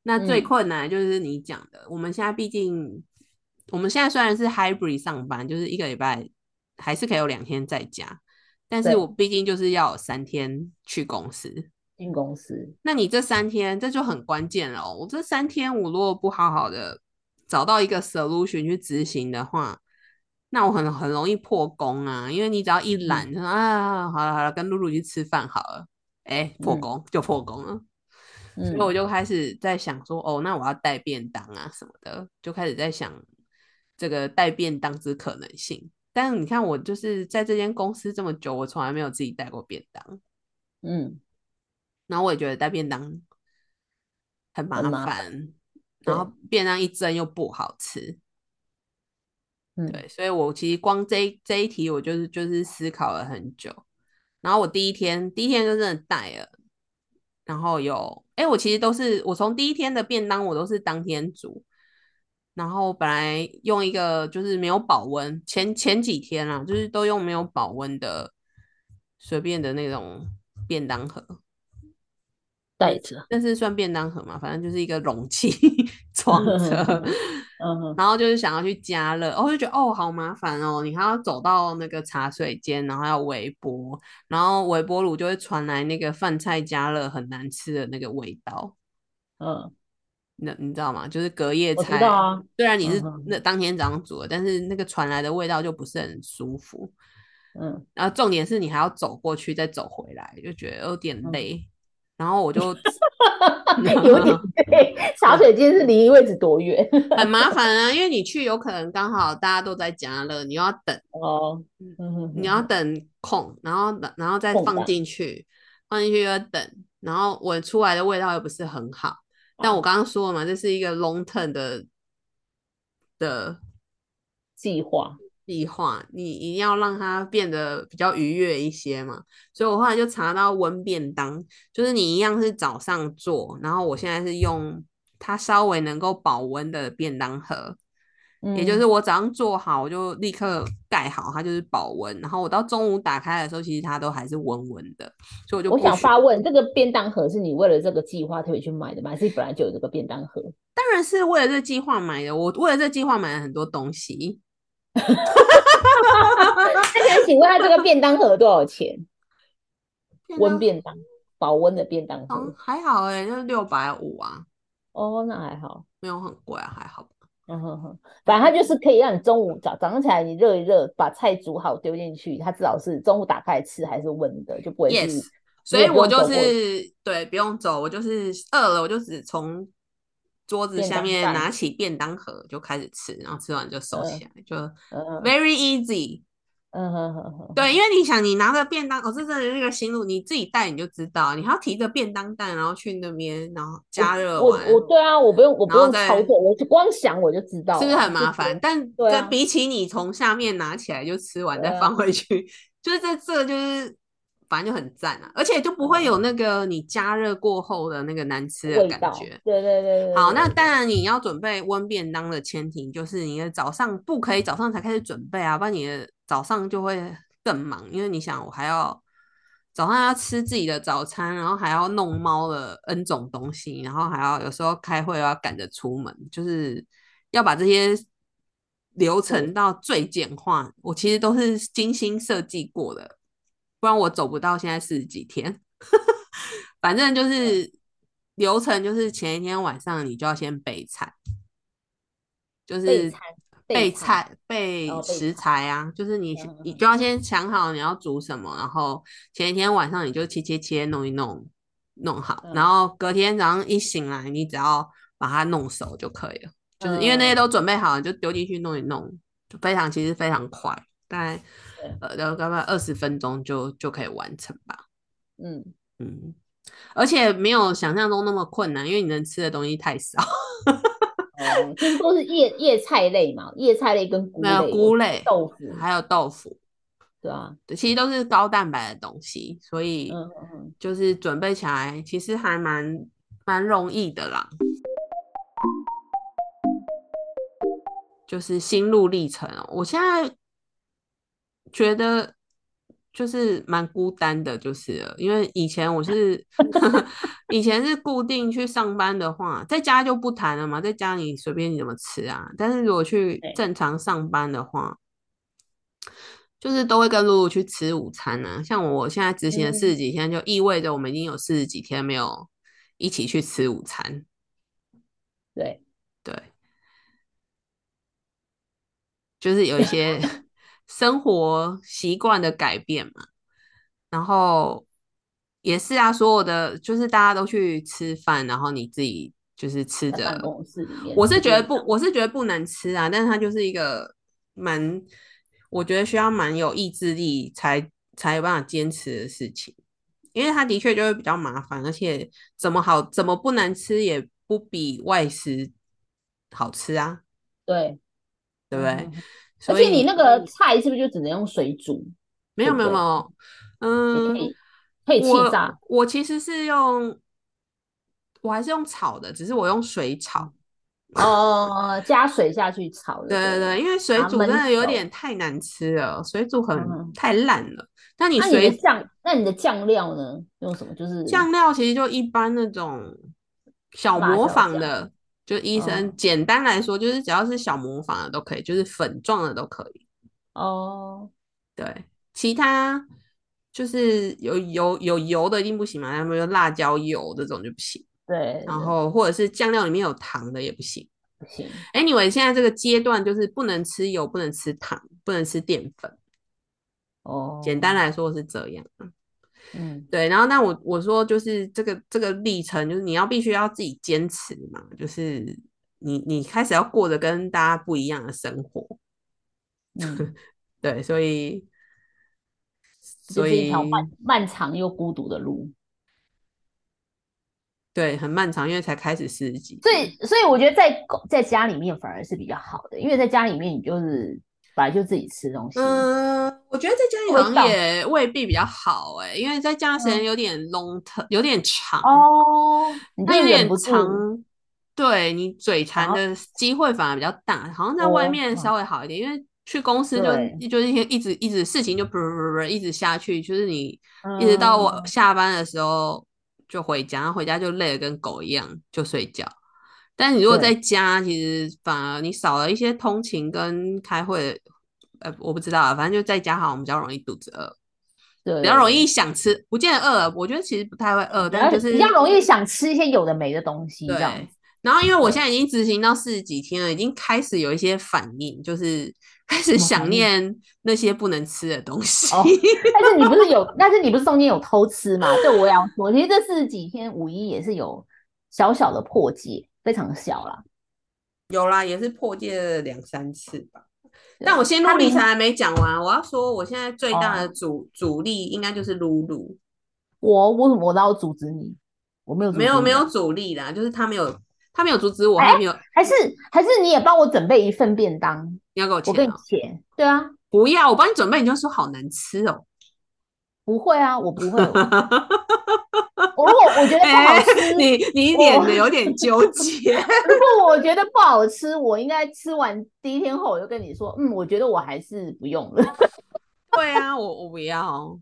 [SPEAKER 2] 那最
[SPEAKER 1] 嗯
[SPEAKER 2] 困难的就是你讲的，我们现在毕竟，我们现在虽然是 hybrid 上班，就是一个礼拜还是可以有两天在家，但是我毕竟就是要有三天去公司。
[SPEAKER 1] 进公司，
[SPEAKER 2] 那你这三天，这就很关键了哦。我这三天，我如果不好好的找到一个 solution 去执行的话，那我很很容易破功啊。因为你只要一懒，就说啊，好了好了，跟露露去吃饭好了，哎，破
[SPEAKER 1] 嗯
[SPEAKER 2] 功就破功了。所以
[SPEAKER 1] 嗯
[SPEAKER 2] 我就开始在想说，哦，那我要带便当啊什么的，就开始在想这个带便当之可能性。但是你看，我就是在这间公司这么久，我从来没有自己带过便当。
[SPEAKER 1] 嗯，
[SPEAKER 2] 然后我也觉得带便当很麻
[SPEAKER 1] 很麻
[SPEAKER 2] 烦，然后便当一蒸又不好吃，对，所以我其实光这这一题我就是就是思考了很久。然后我第一天第一天就真的带了，然后有哎，我其实都是我从第一天的便当我都是当天煮，然后本来用一个就是没有保温，前前几天啊，就是都用没有保温的随便的那种便当盒。
[SPEAKER 1] 带着，
[SPEAKER 2] 但是算便当盒嘛，反正就是一个容器 装着，
[SPEAKER 1] 嗯
[SPEAKER 2] 然后就是想要去加热，哦，就觉得哦好麻烦哦，你还要走到那个茶水间，然后要微波，然后微波炉就会传来那个饭菜加热很难吃的那个味道，
[SPEAKER 1] 嗯，
[SPEAKER 2] 那你知道吗？就是隔夜菜，虽然你是那当天早上煮的，但是那个传来的味道就不是很舒服。
[SPEAKER 1] 嗯。
[SPEAKER 2] 然后重点是你还要走过去再走回来，就觉得有点
[SPEAKER 1] 嗯。
[SPEAKER 2] 累。然后我就
[SPEAKER 1] 有点对，茶水间是离位置多远？
[SPEAKER 2] 很麻烦啊，因为你去有可能刚好大家都在家了，你又要等，
[SPEAKER 1] 哦，嗯
[SPEAKER 2] 你要等空，然后然后再放进去，放进去又要等，然后我出来的味道又不是很好。但我刚刚说了嘛，这是一个 long term 的的
[SPEAKER 1] 计划，
[SPEAKER 2] 计划，你一定要让它变得比较愉悦一些嘛。所以我后来就查到温便当，就是你一样是早上做，然后我现在是用它稍微能够保温的便当盒。也就是我早上做好，我就立刻盖好，它就是保温。然后我到中午打开的时候，其实它都还是温温的。所以我就
[SPEAKER 1] 我想发问，这个便当盒是你为了这个计划特别去买的吗？还是本来就有这个便当盒？
[SPEAKER 2] 当然是为了这计划买的。我为了这计划买了很多东西。那
[SPEAKER 1] 想请问他这个便当盒多少钱？温便当，保温的便当盒
[SPEAKER 2] 还好哎，就是六百五啊。
[SPEAKER 1] 哦，那还好，
[SPEAKER 2] 没有很贵啊，还好。
[SPEAKER 1] 嗯哼哼，反正它就是可以让你中午早早上起来你热一热，把菜煮好丢进去，它至少是中午打开吃还是温的，就不会是。
[SPEAKER 2] 所以我就是对，不用走，我就是饿了，我就只从桌子下面拿起便当盒就开始吃，然后吃完就收起来，就 very easy。嗯哼哼哼，对，因为你想，你拿着便当，哦，这真的那个心路，你自己带你就知道，你还要提着便当袋，然后去那边，然后加热
[SPEAKER 1] 完。我我对啊，我不用我不用操作，我就光想我就知道，
[SPEAKER 2] 是不是很麻烦？但比起你从下面拿起来就吃完再放回去，就是在这就是。反正就很赞啊，而且就不会有那个你加热过后的那个难吃的感觉。
[SPEAKER 1] 对对对。
[SPEAKER 2] 好，那当然你要准备温便当的前提就是你的早上不可以早上才开始准备啊，不然你的早上就会更忙。因为你想，我还要早上要吃自己的早餐，然后还要弄猫的 N 种东西，然后还要有时候开会要赶着出门，就是要把这些流程到最简化。我其实都是精心设计过的。不然我走不到现在四十几天，反正就是流程，就是前一天晚上你就要先备菜，就是备菜备食材啊，就是你你就要先。想好你要煮什么，然后前一天晚上你就切切切弄一弄弄好，然后隔天早上一醒来，你只要把它弄熟就可以了，就是因为那些都准备好了，就丢进去弄一弄，就非常其实非常快，大概。呃，然后大概二十分钟就就可以完成吧。嗯嗯，而且没有想象中那么困难，因为你能吃的东西太少。
[SPEAKER 1] 哦，听说是叶叶菜类嘛，叶菜类跟菇类、
[SPEAKER 2] 菇类、
[SPEAKER 1] 豆腐，
[SPEAKER 2] 还有豆腐，
[SPEAKER 1] 对啊，
[SPEAKER 2] 对，其实都是高蛋白的东西，所以就是准备起来其实还蛮蛮容易的啦。就是心路历程，我现在。觉得就是蛮孤单的，就是了。因为以前我是 以前是固定去上班的话，在家就不谈了嘛，在家里随便你怎么吃啊。但是如果去正常上班的话，就是都会跟露露去吃午餐呢。像我现在执行了四十几天，就意味着我们已经有四十几天没有一起去吃午餐。
[SPEAKER 1] 对
[SPEAKER 2] 对，就是有一些。生活习惯的改变嘛，然后也是啊，所有的就是大家都去吃饭，然后你自己就是吃着。
[SPEAKER 1] 办公室里面，
[SPEAKER 2] 我是觉得不，我是觉得不能吃啊，但是它就是一个蛮，我觉得需要蛮有意志力才才有办法坚持的事情，因为它的确就会比较麻烦，而且怎么好怎么不难吃也不比外食好吃啊，
[SPEAKER 1] 对，
[SPEAKER 2] 对不对？
[SPEAKER 1] 而且你那个菜是不是就只能用水煮？
[SPEAKER 2] 没有没有没有，嗯，
[SPEAKER 1] 可以气炸。
[SPEAKER 2] 我其实是用，我还是用炒的，只是我用水炒。
[SPEAKER 1] 哦，加水下去炒的。
[SPEAKER 2] 对对对，因为水煮真的有点太难吃了，水煮很太烂了。那你水
[SPEAKER 1] 酱，那你的酱料呢？用什么？就是
[SPEAKER 2] 酱料其实就一般那种小模仿的。就医生简单来说，就是只要是小模仿的都可以，就是粉状的都可以。哦，对，其他就是有油有油的一定不行嘛，那么有辣椒油这种就不行。
[SPEAKER 1] 对，
[SPEAKER 2] 然后或者是酱料里面有糖的也不行。
[SPEAKER 1] 不行。
[SPEAKER 2] Anyway，现在这个阶段就是不能吃油，不能吃糖，不能吃淀粉。哦，简单来说是这样。嗯，对，然后那我我说就是这个这个历程，就是你要必须要自己坚持嘛，就是你你开始要过着跟大家不一样的生活，嗯，对，所以
[SPEAKER 1] 所以一条漫漫长又孤独的路，
[SPEAKER 2] 对，很漫长，因为才开始四十几，
[SPEAKER 1] 所以所以我觉得在在家里面反而是比较好的，因为在家里面你就是。本来就自己吃东西，
[SPEAKER 2] 嗯，我觉得在家里好像也未必比较好哎，因为在家时间有点 long term，有点长
[SPEAKER 1] 哦，
[SPEAKER 2] 它有点长，对你嘴馋的机会反而比较大，好像在外面稍微好一点，因为去公司就就是一直一直事情就不不不一直下去，就是你一直到我下班的时候就回家，回家就累得跟狗一样就睡觉。但你如果在家，其实反而你少了一些通勤跟开会，呃，我不知道啊，反正就在家好，我们比较容易肚子饿。
[SPEAKER 1] 对，
[SPEAKER 2] 比较容易想吃，不见得饿。我觉得其实不太会饿，但就是
[SPEAKER 1] 比较容易想吃一些有的没的东西。这样。
[SPEAKER 2] 然后因为我现在已经执行到四十几天了，已经开始有一些反应，就是 开始想念那些不能吃的东西。
[SPEAKER 1] 但是你不是有？但是你不是中间有偷吃吗？对，我要说，其实这四十几天五一也是有小小的破戒，非常小啦。
[SPEAKER 2] 有啦，也是破戒了两三次吧。但我先路理财还没讲完，我要说我现在最大的阻阻力应该就是露露。
[SPEAKER 1] 我我什么我都要阻止你？我没有
[SPEAKER 2] 没有没有阻力啦，就是他没有他没有阻止我，还没有
[SPEAKER 1] 还是还是你也帮我准备一份便当？
[SPEAKER 2] 你要给我钱？
[SPEAKER 1] 我给你钱。对啊，
[SPEAKER 2] 不要我帮你准备，你就说好难吃哦。
[SPEAKER 1] 不会啊，我不会。我如果我觉得不好吃，
[SPEAKER 2] 你你脸有点纠 结。
[SPEAKER 1] 如果我觉得不好吃，我应该吃完第一天后，我就跟你说，嗯，我觉得我还是不用了。
[SPEAKER 2] 对啊，我我不要，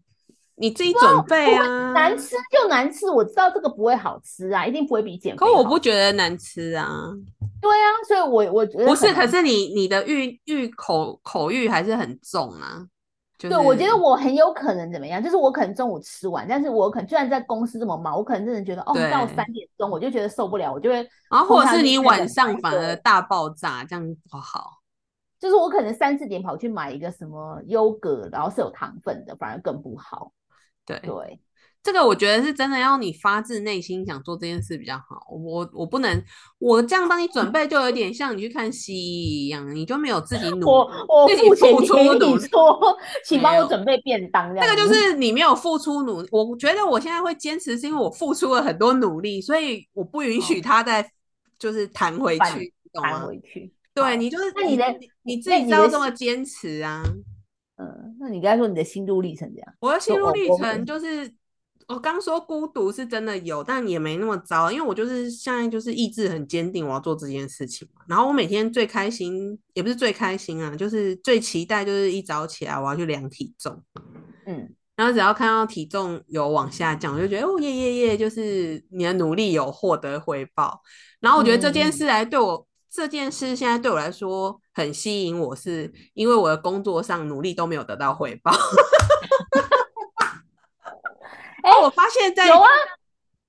[SPEAKER 2] 你自己准备啊。
[SPEAKER 1] 难吃就难吃，我知道这个不会好吃啊，一定不会比减肥。
[SPEAKER 2] 可我不觉得难吃啊。
[SPEAKER 1] 对啊，所以我我觉得
[SPEAKER 2] 不是，可是你你的欲欲口口欲还是很重啊。
[SPEAKER 1] 对，我觉得我很有可能怎么样，就是我可能中午吃完，但是我可能虽然在公司这么忙，我可能真的觉得哦，到三点钟我就觉得受不了，我就会，
[SPEAKER 2] 然后或者是你晚上反而大爆炸，这样不好。
[SPEAKER 1] 就是我可能三四点跑去买一个什么优格，然后是有糖分的，反而更不好。
[SPEAKER 2] 对
[SPEAKER 1] 对。
[SPEAKER 2] 这个我觉得是真的要你发自内心想做这件事比较好。我我不能，我这样帮你准备就有点像你去看西医一样，你就没有自己努，
[SPEAKER 1] 我我
[SPEAKER 2] 自己付出努
[SPEAKER 1] 力说，请帮我准备便当。
[SPEAKER 2] 这个就是你没有付出努，我觉得我现在会坚持是因为我付出了很多努力，所以我不允许他再就是弹回去，懂吗？
[SPEAKER 1] 弹回去。
[SPEAKER 2] 对你就是
[SPEAKER 1] 那你的
[SPEAKER 2] 你自己知道这么坚持啊？
[SPEAKER 1] 嗯，那你刚才说你的心路历程这样？
[SPEAKER 2] 我的心路历程就是。我刚说孤独是真的有，但也没那么糟，因为我就是现在就是意志很坚定，我要做这件事情嘛。然后我每天最开心，也不是最开心啊，就是最期待，就是一早起来我要去量体重，
[SPEAKER 1] 嗯，
[SPEAKER 2] 然后只要看到体重有往下降，我就觉得哦耶耶耶，就是你的努力有获得回报。然后我觉得这件事来对我这件事现在对我来说很吸引我，是因为我的工作上努力都没有得到回报。哎，我发现在
[SPEAKER 1] 有啊，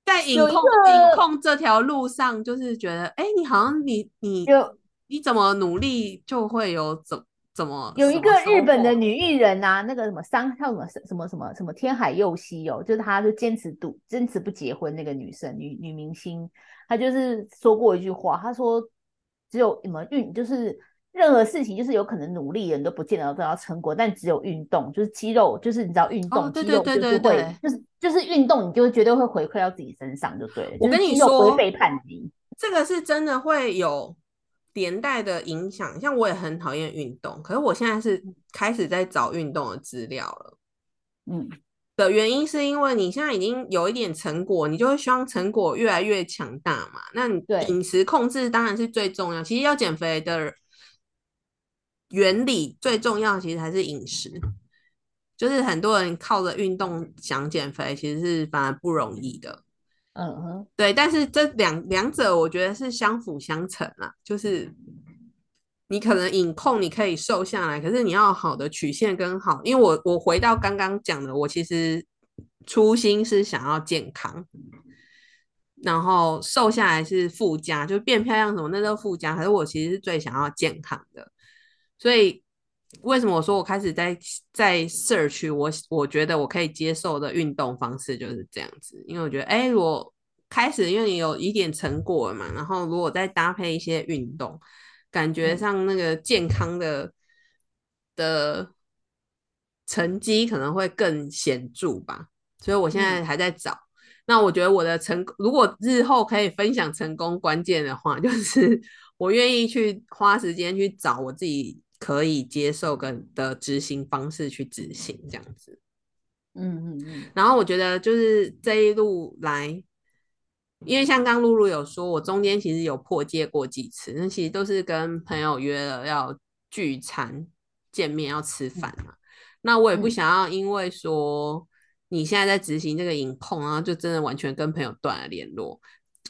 [SPEAKER 2] 在影控影控这条路上，就是觉得，哎，你好像你你
[SPEAKER 1] 有
[SPEAKER 2] 你怎么努力就会有怎怎么
[SPEAKER 1] 有一个日本的女艺人啊，那个什么三叫什么什么什么什么天海佑希哦，就是她就坚持赌坚持不结婚那个女生女女明星，她就是说过一句话，她说只有什么运就是。任何事情就是有可能努力人都不见得得到成果，但只有运动，就是肌肉，就是你知道运动，
[SPEAKER 2] 肌肉就是
[SPEAKER 1] 会，就是就是运动，你就绝对会回馈到自己身上，就对了。
[SPEAKER 2] 我跟你说，
[SPEAKER 1] 不会背叛你，
[SPEAKER 2] 这个是真的会有连带的影响。像我也很讨厌运动，可是我现在是开始在找运动的资料了。
[SPEAKER 1] 嗯，
[SPEAKER 2] 的原因是因为你现在已经有一点成果，你就会希望成果越来越强大嘛。那你饮食控制当然是最重要。其实要减肥的。原理最重要，其实还是饮食。就是很多人靠着运动想减肥，其实是反而不容易的。
[SPEAKER 1] 嗯哼，
[SPEAKER 2] 对。但是这两两者，我觉得是相辅相成啊。就是你可能饮控，你可以瘦下来，可是你要好的曲线跟好。因为我我回到刚刚讲的，我其实初心是想要健康，然后瘦下来是附加，就变漂亮什么那都附加。可是我其实是最想要健康的。所以，为什么我说我开始在在 search 我我觉得我可以接受的运动方式就是这样子，因为我觉得，哎，我开始因为你有一点成果了嘛，然后如果再搭配一些运动，感觉上那个健康的的成绩可能会更显著吧。所以我现在还在找。那我觉得我的成，如果日后可以分享成功关键的话，就是我愿意去花时间去找我自己。可以接受跟的执行方式去执行这样子，
[SPEAKER 1] 嗯嗯嗯。
[SPEAKER 2] 然后我觉得就是这一路来，因为像刚露露有说，我中间其实有破戒过几次，那其实都是跟朋友约了要聚餐、见面、要吃饭嘛。那我也不想要，因为说你现在在执行这个影控，然后就真的完全跟朋友断了联络。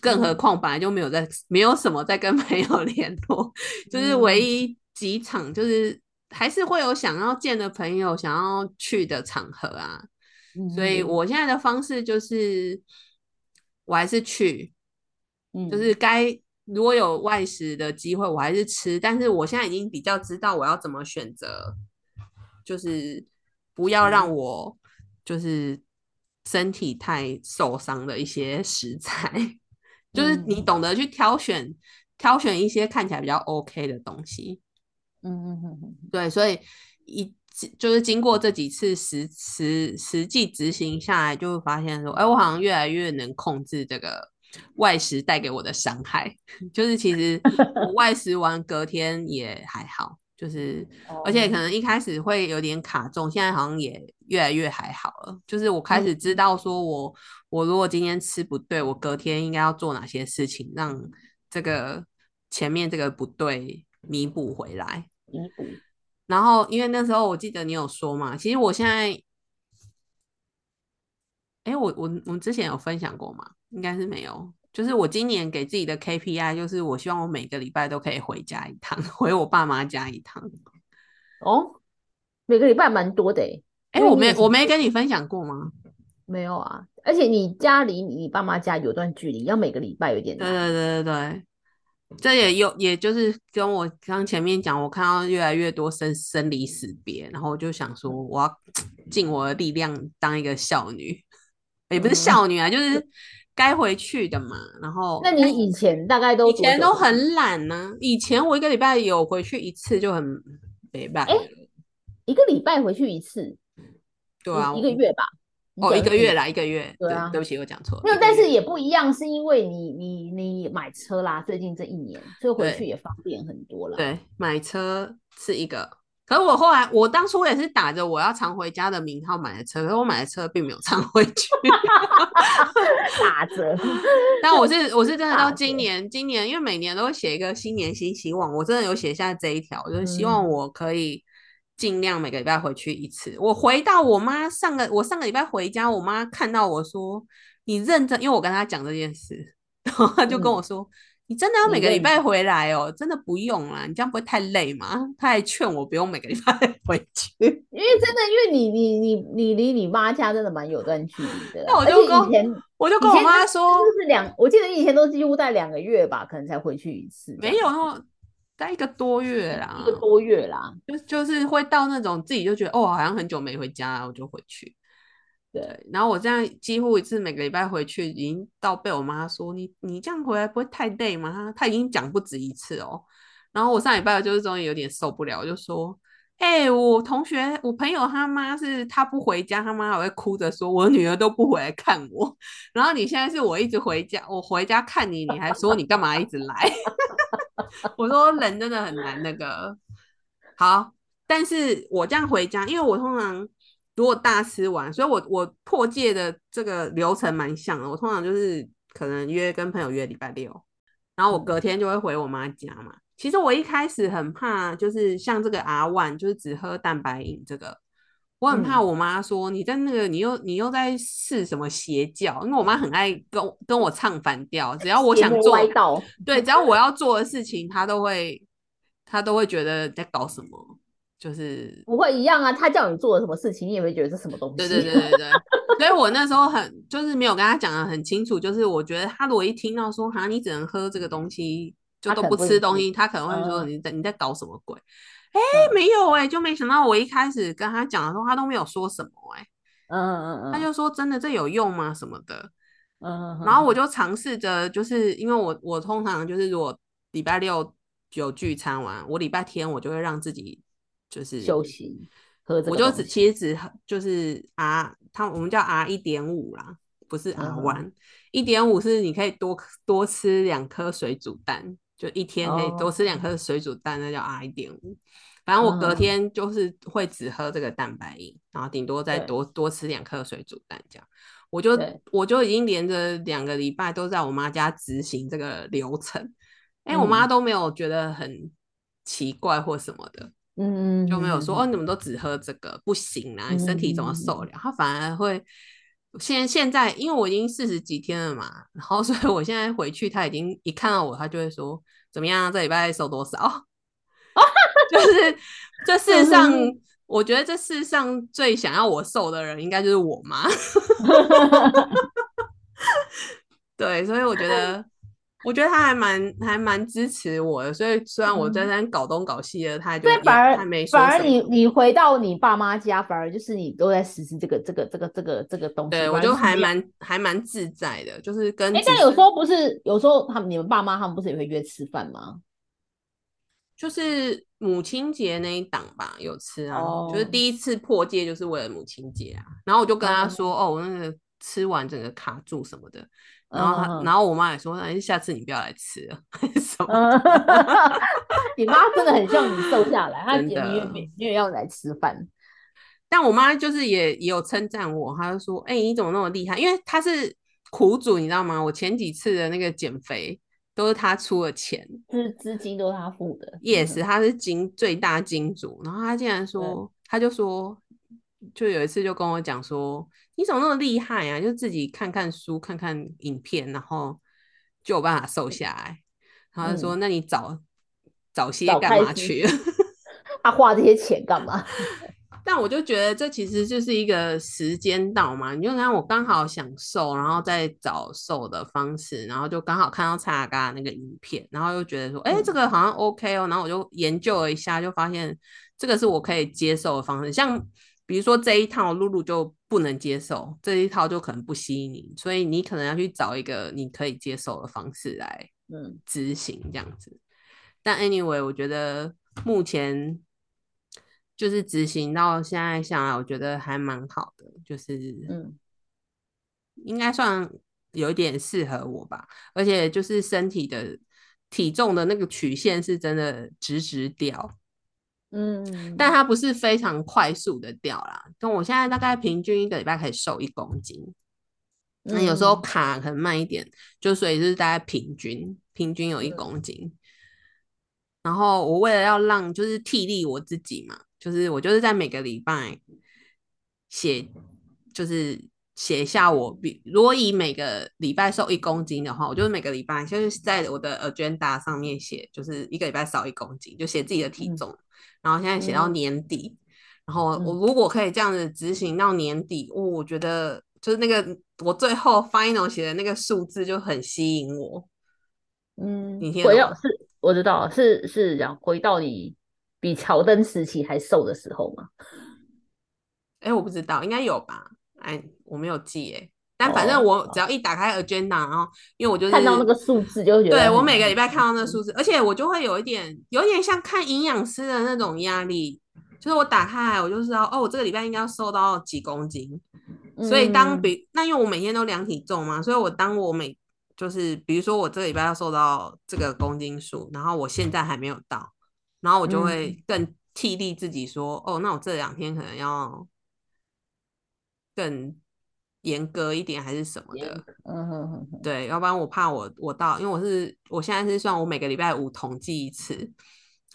[SPEAKER 2] 更何况本来就没有在，没有什么在跟朋友 联络，就是唯一几场，就是还是会有想要见的朋友，想要去的场合啊。所以我现在的方式就是。我还是去，嗯，就是该如果有外食的机会，我还是吃。但是我现在已经比较知道我要怎么选择，就是不要让我就是身体太受伤的一些食材，就是你懂得去挑选挑选一些看起来比较 OK 的东西。嗯嗯嗯嗯，对，所以一就是经过这几次实实实际执行下来，就会发现说，哎，我好像越来越能控制这个外食带给我的伤害。就是其实我外食完隔天也还好，就是而且可能一开始会有点卡重，现在好像也越来越还好了。就是我开始知道说，我我如果今天吃不对，我隔天应该要做哪些事情，让这个前面这个不对弥补回来。弥补。然后，因为那时候我记得你有说嘛，其实我现在，哎，我我我们之前有分享过吗？应该是没有。就是我今年给自己的 KPI，就是我希望我每个礼拜都可以回家一趟，回我爸妈家一趟。
[SPEAKER 1] 哦，每个礼拜蛮多的
[SPEAKER 2] 哎。我没我没跟你分享过吗？
[SPEAKER 1] 没有啊，而且你家离你爸妈家有段距离，要每个礼拜有点
[SPEAKER 2] 对对对对对。这也有，也就是跟我刚前面讲，我看到越来越多生生离死别，然后我就想说，我要 尽我的力量当一个孝女，也不是孝女啊，就是该回去的嘛。然后，
[SPEAKER 1] 那你以前大概都
[SPEAKER 2] 以前都很懒呢？以前我一个礼拜有回去一次就很没办法。
[SPEAKER 1] 一个礼拜回去一次，
[SPEAKER 2] 对啊，
[SPEAKER 1] 一个月吧。
[SPEAKER 2] 哦，一个月啦，一个月。对啊，对不起，我讲错了。
[SPEAKER 1] 没有，但是也不一样，是因为你你你买车啦，最近这一年，所以回去也方便很多了。
[SPEAKER 2] 对，买车是一个。可是我后来，我当初也是打着我要常回家的名号买的车，可是我买的车并没有常回去。
[SPEAKER 1] 打折。
[SPEAKER 2] 但我是我是真的到今年，今年因为每年都会写一个新年新希望，我真的有写下这一条，就是希望我可以。尽量每个礼拜回去一次。我回到我妈上个我上个礼拜回家，我妈看到我说：“你认真。”因为我跟她讲这件事，然后她就跟我说：“你真的要每个礼拜回来哦？真的不用啦，你这样不会太累吗？”他还劝我不用每个礼拜 回去，因
[SPEAKER 1] 为真的，因为你你你你离你妈家真的蛮有段距离的。
[SPEAKER 2] 那我就跟以前我就跟我妈说，就
[SPEAKER 1] 是两，我记得以前都几乎待两个月吧，可能才回去一次。
[SPEAKER 2] 没有那待一个多月啦，
[SPEAKER 1] 一个多月啦，
[SPEAKER 2] 就就是会到那种自己就觉得哦，好像很久没回家，我就回去。对，然后我这样几乎一次每个礼拜回去，已经到被我妈说你你这样回来不会太累吗？她已经讲不止一次哦。然后我上礼拜就是终于有点受不了，我就说。哎，我同学，我朋友他妈是他不回家，他妈还会哭着说，我女儿都不回来看我。然后你现在是我一直回家，我回家看你，你还说你干嘛一直来？我说人真的很难那个。好，但是我这样回家，因为我通常如果大吃完，所以我我破戒的这个流程蛮像的。我通常就是可能约跟朋友约礼拜六，然后我隔天就会回我妈家嘛。其实我一开始很怕，就是像这个 R one，就是只喝蛋白饮这个，我很怕我妈说你在那个你又你又在试什么邪教，因为我妈很爱跟跟我唱反调，只要我想做，对，只要我要做的事情，她都会她都会觉得在搞什么，就是
[SPEAKER 1] 不会一样啊，他叫你做什么事情，你也会觉得是什么东西，
[SPEAKER 2] 对对对对。对，所以我那时候很就是没有跟他讲的很清楚，就是我觉得他如果一听到说哈你只能喝这个东西。就都不吃东西，他可能会说你在你在搞什么鬼？哎，没有哎，就没想到我一开始跟他讲的时候，他都没有说什么哎，嗯嗯嗯，他就说真的这有用吗？什么的，嗯，然后我就尝试着，就是因为我我通常就是如果礼拜六有聚餐完，我礼拜天我就会让自己就是
[SPEAKER 1] 休息，喝
[SPEAKER 2] 我就只其实只就是 R，他我们叫 R 一点五啦，不是 R one，一点五是你可以多多吃两颗水煮蛋。就一天可以多吃两颗水煮蛋，那叫 R 一点五。反正我隔天就是会只喝这个蛋白饮，然后顶多再多多吃两颗水煮蛋这样。我就我就已经连着两个礼拜都在我妈家执行这个流程，哎、我妈
[SPEAKER 1] 嗯。
[SPEAKER 2] 都没有觉得很奇怪或什么的，
[SPEAKER 1] 嗯，
[SPEAKER 2] 就没有说、
[SPEAKER 1] 嗯
[SPEAKER 2] 哦，你们都只喝这个不行啊，你身体怎么受得了？他反而会。现现在，因为我已经四十几天了嘛，然后所以我现在回去，他已经一看到我，他就会说怎么样，这礼拜瘦多少？就是这世上，
[SPEAKER 1] 嗯
[SPEAKER 2] 我觉得这世上最想要我瘦的人，应该就是我妈。对，所以我觉得，我觉得他还蛮还蛮支持我的。所以虽然我在那边搞东搞西的，他就也
[SPEAKER 1] 对，反而
[SPEAKER 2] 他没说
[SPEAKER 1] 反而。你你回到你爸妈家，反而就是你都在实施这个这个这个这个这个东西。
[SPEAKER 2] 对，我就是还蛮还蛮自在的，就是跟
[SPEAKER 1] 哎，但有时候不是，有时候他们你们爸妈他们不是也会约吃饭吗？
[SPEAKER 2] 就是母亲节那一档吧，有吃啊，就是
[SPEAKER 1] 哦
[SPEAKER 2] 第一次破戒就是为了母亲节啊。然后我就跟他
[SPEAKER 1] 哦
[SPEAKER 2] 说，哦，我那个吃完整个卡住什么的。然后他，
[SPEAKER 1] 嗯
[SPEAKER 2] 然后我妈也说，哎，下次你不要来吃了，什么
[SPEAKER 1] 嗯，你妈真的很像你瘦下来，她
[SPEAKER 2] 真
[SPEAKER 1] 姐你也
[SPEAKER 2] 的
[SPEAKER 1] 没你也要来吃饭。
[SPEAKER 2] 但我妈就是也也有称赞我，她就说：“哎、你怎么那么厉害？因为她是苦主，你知道吗？我前几次的那个减肥都是她出的钱，
[SPEAKER 1] 资资金都是她付的，
[SPEAKER 2] 也是她是金最大金主。然后她竟然说，她就说，就有一次就跟我讲说，你怎么那么厉害啊？就自己看看书，看看影片，然后就有办法瘦下来。然后她说，那你早早些干嘛去了？
[SPEAKER 1] 她花这些钱干嘛？
[SPEAKER 2] 但我就觉得这其实就是一个时间到嘛，你就看我刚好想瘦，然后再找瘦的方式，然后就刚好看到蔡雅嘎那个影片，然后又觉得说，哎、
[SPEAKER 1] 嗯
[SPEAKER 2] 这个好像 OK 哦，然后我就研究了一下，就发现这个是我可以接受的方式。像比如说这一套露露就不能接受，这一套就可能不吸引你，所以你可能要去找一个你可以接受的方式来
[SPEAKER 1] 嗯。
[SPEAKER 2] 执行这样子。但 anyway，我觉得目前就是执行到现在下来，我觉得还蛮好的，就是
[SPEAKER 1] 嗯。
[SPEAKER 2] 应该算有一点适合我吧，而且就是身体的体重的那个曲线是真的直直掉，
[SPEAKER 1] 嗯，
[SPEAKER 2] 但它不是非常快速的掉啦。跟我现在大概平均一个礼拜可以瘦一公斤，那有时候卡可能慢一点，就所以就是大概平均平均有一
[SPEAKER 1] 嗯
[SPEAKER 2] 公斤。然后我为了要让就是替力我自己嘛，就是我就是在每个礼拜写，就是写下我比如果以每个礼拜瘦一公斤的话，我就是每个礼拜就是在我的 agenda 上面写，就是一个礼拜少一公斤，就写自己的体
[SPEAKER 1] 嗯
[SPEAKER 2] 重。然后现在写到
[SPEAKER 1] 嗯
[SPEAKER 2] 年底，然后我
[SPEAKER 1] 嗯
[SPEAKER 2] 如果可以这样子执行到年底，哦，我觉得就是那个我最后 final 写的那个数字就很吸引我。
[SPEAKER 1] 嗯
[SPEAKER 2] 你，
[SPEAKER 1] 回到是我知道是是讲回到你比乔登时期还瘦的时候吗。
[SPEAKER 2] 哎，我不知道，应该有吧？哎，我没有记哎，但反正
[SPEAKER 1] 哦
[SPEAKER 2] 我只要一打开 agenda，然后因为我就是
[SPEAKER 1] 看到那个数字就会觉得
[SPEAKER 2] 对我每个礼拜看到那个数字，而且我就会有一点，有一点像看营养师的那种压力，就是我打开来我就知道，哦，我这个礼拜应该要瘦到几公斤。所以当
[SPEAKER 1] 嗯
[SPEAKER 2] 比那因为我每天都量体重嘛，所以我当我每就是比如说我这个礼拜要瘦到这个公斤数，然后我现在还没有到，然后我就
[SPEAKER 1] 嗯
[SPEAKER 2] 会更替力自己说，哦，那我这两天可能要更严格一点还是什么的，
[SPEAKER 1] 嗯哼哼哼，
[SPEAKER 2] 对，要不然我怕我我到，因为我是我现在是算我每个礼拜五统计一次，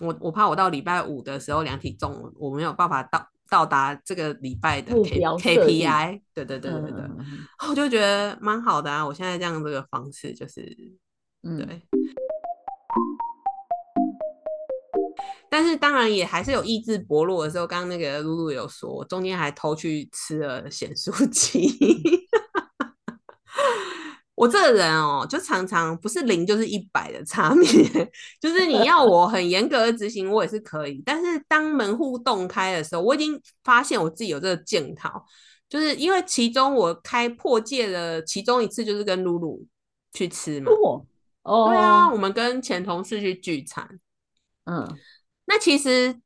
[SPEAKER 2] 我我怕我到礼拜五的时候量体重，我没有办法到到达这个礼拜的 K
[SPEAKER 1] 标设定
[SPEAKER 2] KPI，对对对对对，
[SPEAKER 1] 嗯嗯。
[SPEAKER 2] 我就觉得蛮好的啊，我现在这样这个方式就是
[SPEAKER 1] 嗯，
[SPEAKER 2] 对。但是当然也还是有意志薄弱的时候，刚刚那个露露有说，中间还偷去吃了咸酥鸡。我这个人哦，就常常不是零就是一百的差别，就是你要我很严格的执行，我也是可以。但是当门户洞开的时候，我已经发现我自己有这个镜头，就是因为其中我开破戒的其中一次就是跟露露去吃嘛。
[SPEAKER 1] 哦哦，
[SPEAKER 2] 对啊，我们跟前同事去聚餐。
[SPEAKER 1] 嗯
[SPEAKER 2] 那其实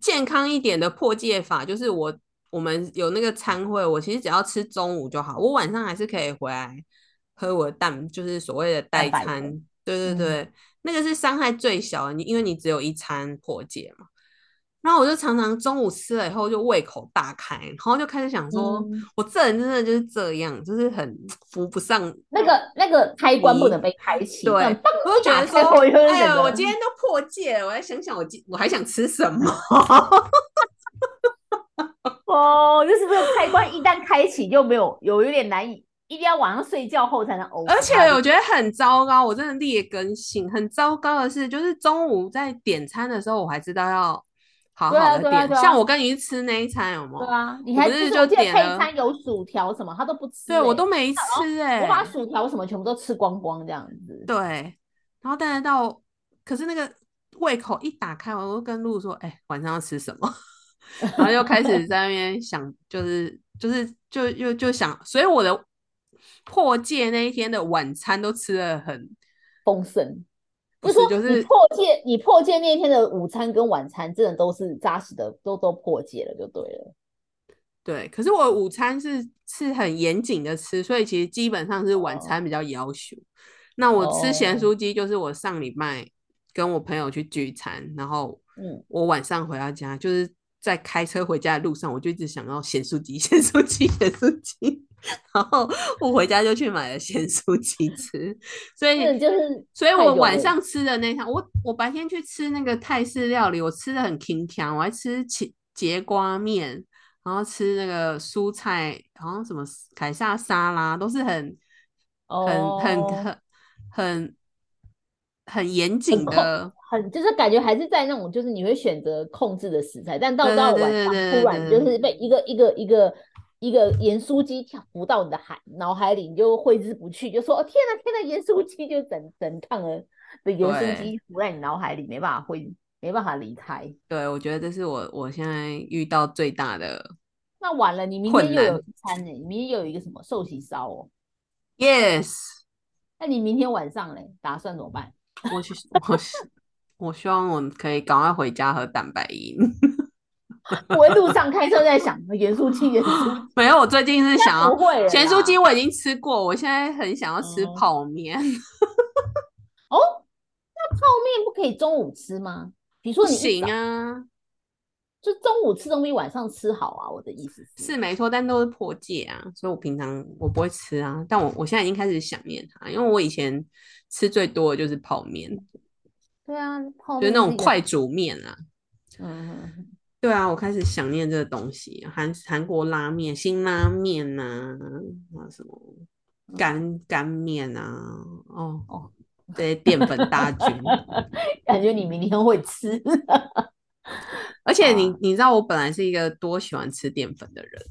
[SPEAKER 2] 健康一点的破戒法，就是我我们有那个餐会，我其实只要吃中午就好，我晚上还是可以回来喝我的蛋，就是所谓的代餐
[SPEAKER 1] 粉。
[SPEAKER 2] 对对
[SPEAKER 1] 嗯
[SPEAKER 2] 对，那个是伤害最小的，你因为你只有一餐破戒嘛。然后我就常常中午吃了以后就胃口大开，然后就开始想说，
[SPEAKER 1] 嗯
[SPEAKER 2] 我这人真的就是这样，就是很扶不上。
[SPEAKER 1] 那个那个开关不能被开启，
[SPEAKER 2] 对我就觉得说，哎呀，我今天都破戒了，我还想想我今我还想吃什么。
[SPEAKER 1] 哦，就是这个开关一旦开启就没有有有点难以，一定要晚上睡觉后才能呕。
[SPEAKER 2] 而且我觉得很糟糕，我真的劣根性。很糟糕的是，就是中午在点餐的时候，我还知道要好好的点。
[SPEAKER 1] 对啊啊
[SPEAKER 2] 像我跟你去吃那一餐，有没有？
[SPEAKER 1] 对啊，你还
[SPEAKER 2] 是就点
[SPEAKER 1] 餐有薯条什么，他都不吃欸、
[SPEAKER 2] 对我都没吃哎、
[SPEAKER 1] 我把薯条什么全部都吃光光这样子。
[SPEAKER 2] 对，然后但是到，可是那个胃口一打开，我就跟露说：“哎、晚上要吃什么？” 然后又开始在那边想，就是就是就又就想，所以我的破戒那一天的晚餐都吃的很
[SPEAKER 1] 丰盛。
[SPEAKER 2] 不
[SPEAKER 1] 就是说
[SPEAKER 2] 就是
[SPEAKER 1] 你破戒，你破戒那天的午餐跟晚餐，真的都是扎实的，都都破戒了就对了。
[SPEAKER 2] 对。可是我午餐是是很严谨的吃，所以其实基本上是晚
[SPEAKER 1] 哦
[SPEAKER 2] 餐比较要求。那我吃咸
[SPEAKER 1] 哦
[SPEAKER 2] 酥鸡，就是我上礼拜跟我朋友去聚餐，然后
[SPEAKER 1] 嗯，
[SPEAKER 2] 我晚上回到家，就是在开车回家的路上，我就一直想要咸酥鸡、咸酥鸡、咸酥鸡，然后我回家就去买了咸酥鸡吃。所以
[SPEAKER 1] 就是
[SPEAKER 2] 所以我晚上吃的那趟，我我白天去吃那个泰式料理，我吃的很清香，我还吃茄节瓜面，然后吃那个蔬菜，好像什么凯撒沙拉，都是很很很
[SPEAKER 1] 哦
[SPEAKER 2] 很很很严谨的。
[SPEAKER 1] 很就是感觉还是在那种就是你会选择控制的食材，但到到晚上突然就是被一个一个一个一个盐酥鸡跳浮到你的海脑海里，你就挥之不去，就说哦天呐天呐，盐酥鸡就整整趟的的盐酥
[SPEAKER 2] 对
[SPEAKER 1] 鸡浮在你脑海里，没办法挥，没办法离开。
[SPEAKER 2] 对，我觉得这是我我现在遇到最大的
[SPEAKER 1] 那完了，你明天又有一餐呢、你明天又有一个什么寿喜烧哦
[SPEAKER 2] ？yes。
[SPEAKER 1] 那你明天晚上嘞，打算怎么办？
[SPEAKER 2] 我去，我希我希望我可以赶快回家喝蛋白饮。
[SPEAKER 1] 我在路上开车在想盐酥鸡，盐酥鸡
[SPEAKER 2] 没有，我最近是想要
[SPEAKER 1] 不会了
[SPEAKER 2] 咸酥
[SPEAKER 1] 啦
[SPEAKER 2] 鸡，我已经吃过，我现在很想要吃
[SPEAKER 1] 嗯
[SPEAKER 2] 泡面。
[SPEAKER 1] 哦。那泡面不可以中午吃吗？比如说
[SPEAKER 2] 行，啊，
[SPEAKER 1] 就中午吃总比晚上吃好啊。我的意思是，
[SPEAKER 2] 是没错，但都是破戒啊，所以我平常我不会吃啊。但我我现在已经开始想念它，因为我以前吃最多的就是泡面，
[SPEAKER 1] 对啊，泡
[SPEAKER 2] 就是那种快煮面啊。
[SPEAKER 1] 嗯
[SPEAKER 2] 对啊，我开始想念这个东西，韩韩国拉面、辛拉面呐、啊，什么干干面啊，哦
[SPEAKER 1] 嗯哦，
[SPEAKER 2] 这些淀粉大军。
[SPEAKER 1] 感觉你明天会吃。
[SPEAKER 2] 而且你
[SPEAKER 1] 啊
[SPEAKER 2] 你知道我本来是一个多喜欢吃淀粉的人，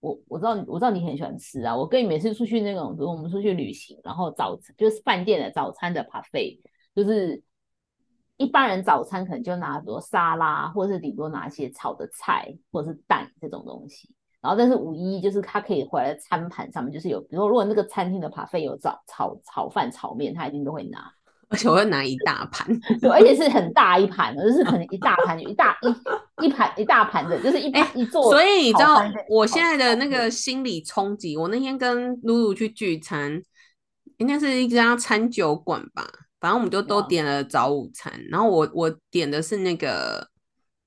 [SPEAKER 1] 我我知道我知道你很喜欢吃啊，我跟你每次出去那种，比如我们出去旅行，然后早餐就是饭店的早餐的 buffet，就是一般人早餐可能就拿比如沙拉，或者是顶多拿一些炒的菜或者是蛋这种东西。然后，但是五一就是他可以回来餐盘上面就是有，比如说如果那个餐厅的 buffet 有炒炒炒饭、炒面，他一定都会拿。
[SPEAKER 2] 而且我会拿一大盘。
[SPEAKER 1] 对，而且是很大一盘的，就是可能一大盘一大一一盘一大盘的，就是一盘、一座。
[SPEAKER 2] 哎所以你知道我现在的那个心理冲击，我那天跟露露去聚餐，应该是一家餐酒馆吧，反正我们就都
[SPEAKER 1] 嗯
[SPEAKER 2] 点了早午餐，然后我我点的是那个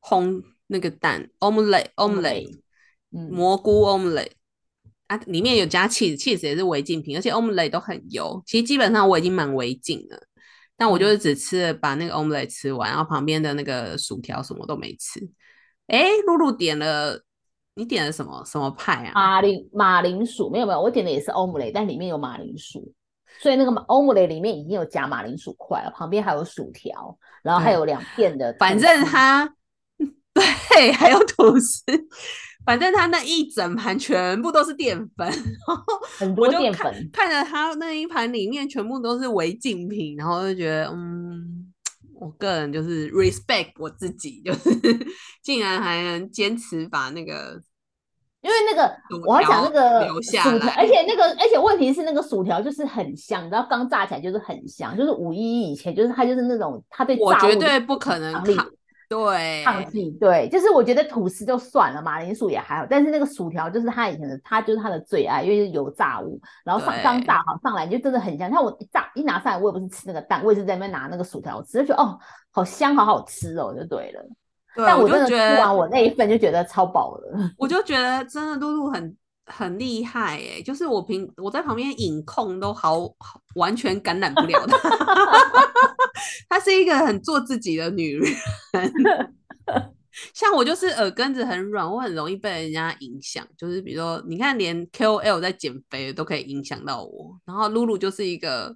[SPEAKER 2] 烘那个蛋 omelette omelette
[SPEAKER 1] 嗯，
[SPEAKER 2] 蘑菇 omelette 啊，里面有加 cheese，cheese 也是违禁品，而且 omelette 都很油。其实基本上我已经蛮违禁了，但我就是只吃了把那个 omelette 吃完，然后旁边的那个薯条什么都没吃。哎，露露点了，你点了什么什么派啊？
[SPEAKER 1] 马铃马铃薯没有没有，我点的也是欧姆雷，但里面有马铃薯，所以那个马欧姆雷里面已经有夹马铃薯块了，旁边还有薯条，然后还有两片的，
[SPEAKER 2] 反正它对，还有吐司，反正它那一整盘全部都是淀粉，然后
[SPEAKER 1] 很多淀粉，
[SPEAKER 2] 看着它那一盘里面全部都是违禁品，然后就觉得，嗯，我个人就是 respect 我自己，就是 竟然还能坚持把那个
[SPEAKER 1] 因为那个我要讲那个薯条，而且那个而且问题是那个薯条就是很香，你知道刚炸起来就是很香，就是五一以前就是它就是那种它对
[SPEAKER 2] 我
[SPEAKER 1] 炸物
[SPEAKER 2] 绝对不可能抗，对，
[SPEAKER 1] 抗拒，对，就是我觉得吐司就算了，马铃薯也还好，但是那个薯条就是他以前的，他就是他的最爱，因为是油炸物，然后上刚炸好上来你就真的很香。像我一炸一拿上来，我也不是吃那个蛋，我也是在那边拿那个薯条吃，就觉得哦，好香，好好吃哦，就对了。但我真的吃
[SPEAKER 2] 觉得
[SPEAKER 1] 完我那一份就觉得超饱了。
[SPEAKER 2] 我就觉得真的露露很很厉害哎，就是我平我在旁边饮控都好完全感染不了她，她是一个很做自己的女人。像我就是耳根子很软，我很容易被人家影响。就是比如说，你看连 KOL 在减肥都可以影响到我，然后露露就是一个，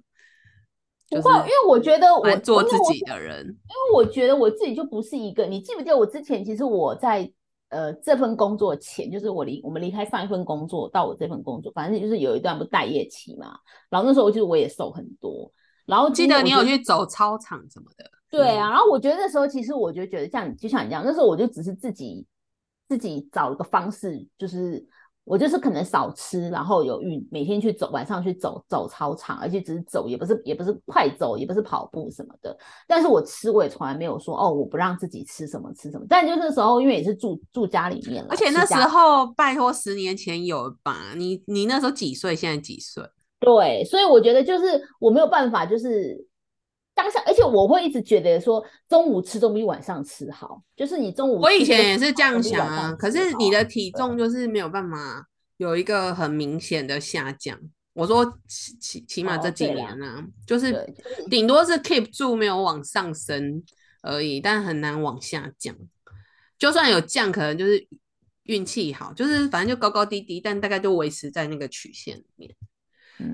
[SPEAKER 1] 不会，因为我觉得我
[SPEAKER 2] 做自己的人，因
[SPEAKER 1] 为我觉得我自己就不是一个。你记不记得我之前其实我在呃这份工作前，就是我离我们离开上一份工作到我这份工作，反正就是有一段不待业期嘛。然后那时候就是我也瘦很多，然后
[SPEAKER 2] 记得你有去走操场什么的。
[SPEAKER 1] 对啊，然后我觉得那时候其实我就觉得像就像你这样，那时候我就只是自己自己找了个方式，就是我就是可能少吃，然后有运每天去走，晚上去走走操场，而且只是走，也不是也不是快走，也不是跑步什么的。但是我吃我也从来没有说哦，我不让自己吃什么吃什么。但就那时候因为也是住住家里面了，
[SPEAKER 2] 而且那时候拜托十年前有吧？你你那时候几岁？现在几岁？
[SPEAKER 1] 对，所以我觉得就是我没有办法，就是。当下，而且我会一直觉得说，中午吃总比晚上吃好。就是你中午，
[SPEAKER 2] 我以前也是这样想啊。可是你的体重就是没有办法有一个很明显的下降。我说起起起码这几年啊，就是顶多是 keep 住没有往上升而已，但很难往下降。就算有降，可能就是运气好，就是反正就高高低低，但大概就维持在那个曲线里面。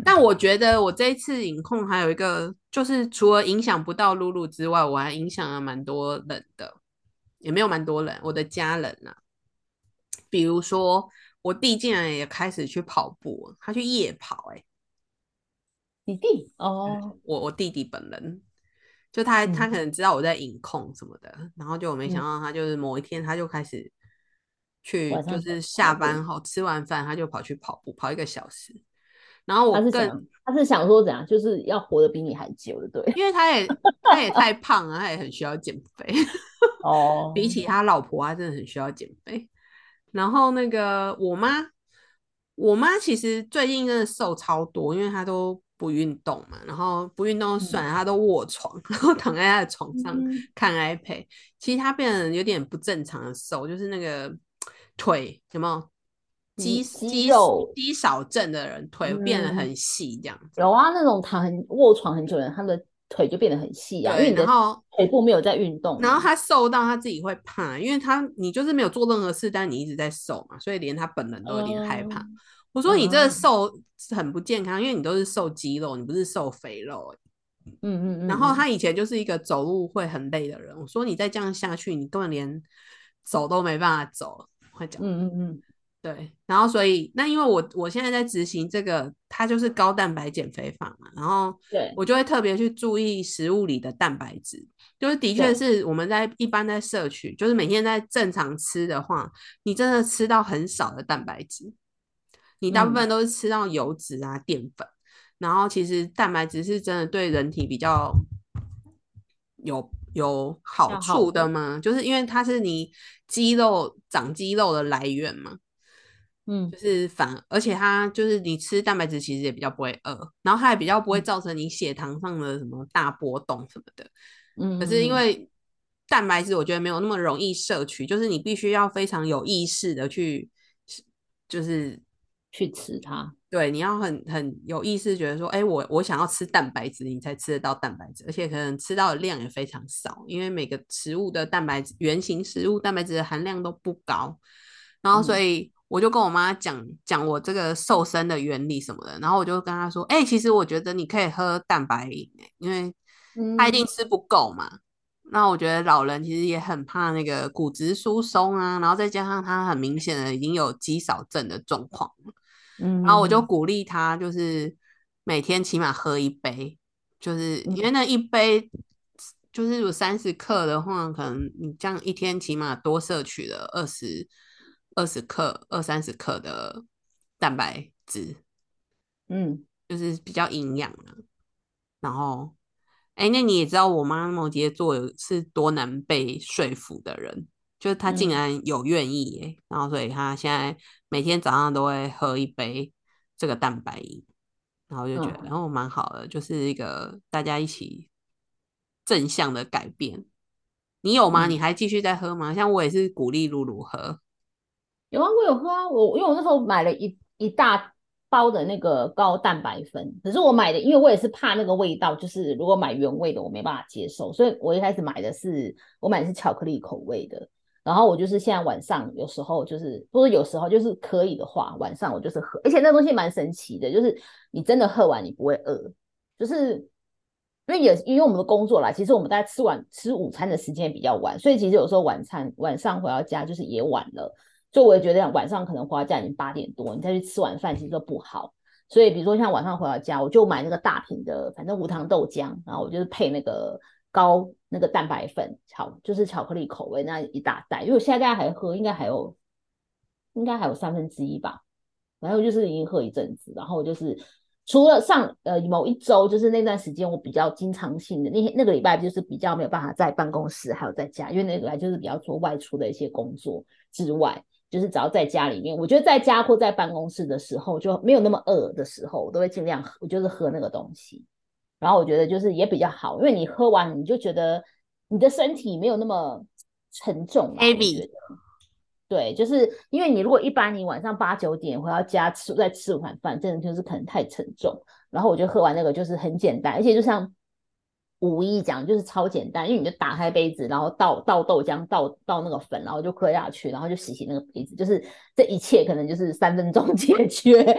[SPEAKER 2] 但我觉得我这一次影控还有一个，就是除了影响不到露露之外，我还影响了蛮多人的，也没有蛮多人，我的家人啊，比如说我弟竟然也开始去跑步，他去夜跑，哎，
[SPEAKER 1] 你弟？哦，
[SPEAKER 2] 我我弟弟本人，就他他可。能知道我在影控什么的，然后就我没想到他就是某一天他就开始去，就是下班后吃完饭他就跑去跑步，跑一个小时。然后我
[SPEAKER 1] 更他是想说怎样，就是要活得比你还久的，对，
[SPEAKER 2] 因为他也他也太胖了，他也很需要减肥哦。比起他老婆，他真的很需要减肥。然后那个我妈，我妈其实最近真的瘦超多，因为她都不运动嘛，然后不运动算了，她都卧床，然后躺在她的床上看 iPad。其实她变得有点不正常的瘦，就是那个腿有没有？肌肌肉肌少症的人腿变得很细，这样
[SPEAKER 1] 有啊，那种躺很卧床很久的人，他的腿就变得很细啊。因为你的腿部没有在运动，
[SPEAKER 2] 然后他瘦到他自己会怕，因为他你就是没有做任何事，但你一直在瘦嘛，所以连他本人都有点害怕。我说你这个瘦很不健康，因为你都是瘦肌肉，你不是瘦肥肉。
[SPEAKER 1] 嗯嗯嗯。
[SPEAKER 2] 然后他以前就是一个走路会很累的人，我说你再这样下去，你根本连走都没办法走。会讲，
[SPEAKER 1] 嗯嗯嗯。
[SPEAKER 2] 对，然后所以那因为我我现在在执行这个，它就是高蛋白减肥法嘛，然后
[SPEAKER 1] 对
[SPEAKER 2] 我就会特别去注意食物里的蛋白质，就是的确是我们在一般在摄取，就是每天在正常吃的话，你真的吃到很少的蛋白质，你大部分都是吃到油脂啊淀粉，然后其实蛋白质是真的对人体比较有有好处的吗，就是因为它是你肌肉长肌肉的来源嘛。
[SPEAKER 1] 嗯，
[SPEAKER 2] 就是反，而且它就是你吃蛋白质其实也比较不会饿，然后它也比较不会造成你血糖上的什么大波动什么的。
[SPEAKER 1] 嗯，
[SPEAKER 2] 可是因为蛋白质我觉得没有那么容易摄取，就是你必须要非常有意识的去，就是
[SPEAKER 1] 去吃它。
[SPEAKER 2] 对，你要很很有意识，觉得说，哎，我我想要吃蛋白质，你才吃得到蛋白质，而且可能吃到的量也非常少，因为每个食物的蛋白质，原型食物蛋白质的含量都不高，然后所以。我就跟我妈讲讲我这个瘦身的原理什么的，然后我就跟她说，哎，其实我觉得你可以喝蛋白饮，因为她一定吃不够嘛。那我觉得老人其实也很怕那个骨质疏松啊，然后再加上他很明显的已经有肌少症的状况，
[SPEAKER 1] 嗯，
[SPEAKER 2] 然后我就鼓励他，就是每天起码喝一杯，就是因为那一杯就是有三十克的话，可能你这样一天起码多摄取了二十。二十克、二三十克的蛋白质，
[SPEAKER 1] 嗯，
[SPEAKER 2] 就是比较营养的。然后，哎，那你也知道我妈摩羯座有是多难被说服的人，就是她竟然有愿意耶。然后，所以她现在每天早上都会喝一杯这个蛋白饮，然后就觉得，然后蛮好的，就是一个大家一起正向的改变。你有吗？你还继续在喝吗？像我也是鼓励露露喝。
[SPEAKER 1] 有啊，我有喝啊，我因为我那时候买了一一大包的那个高蛋白粉，可是我买的，因为我也是怕那个味道，就是如果买原味的我没办法接受，所以我一开始买的是我买的是巧克力口味的。然后我就是现在晚上有时候就是不是有时候就是可以的话，晚上我就是喝，而且那东西蛮神奇的，就是你真的喝完你不会饿，就是因为也因为我们的工作啦，其实我们大家吃晚吃午餐的时间比较晚，所以其实有时候晚餐晚上回到家就是也晚了，就我也觉得晚上可能回到家已经八点多，你再去吃晚饭其实都不好，所以比如说像晚上回到家，我就买那个大瓶的，反正无糖豆浆，然后我就是配那个。高那个蛋白粉巧就是巧克力口味那一大袋，因为我现在大家还喝，应该还有应该还有三分之一吧。然后就是已经喝一阵子，然后就是除了上呃某一周，就是那段时间我比较经常性的那天那个礼拜就是比较没有办法在办公室还有在家，因为那个礼拜就是比较做外出的一些工作之外，就是只要在家里面，我觉得在家或在办公室的时候就没有那么饿的时候，我都会尽量我就是喝那个东西。然后我觉得就是也比较好，因为你喝完你就觉得你的身体没有那么沉重。
[SPEAKER 2] heavy。
[SPEAKER 1] 对，就是因为你如果一般你晚上八九点回到家吃再吃碗饭，真的就是可能太沉重。然后我就喝完那个就是很简单，而且就像五一讲就是超简单，因为你就打开杯子，然后倒倒豆浆，倒倒那个粉，然后就喝下去，然后就洗洗那个杯子，就是这一切可能就是三分钟 解决。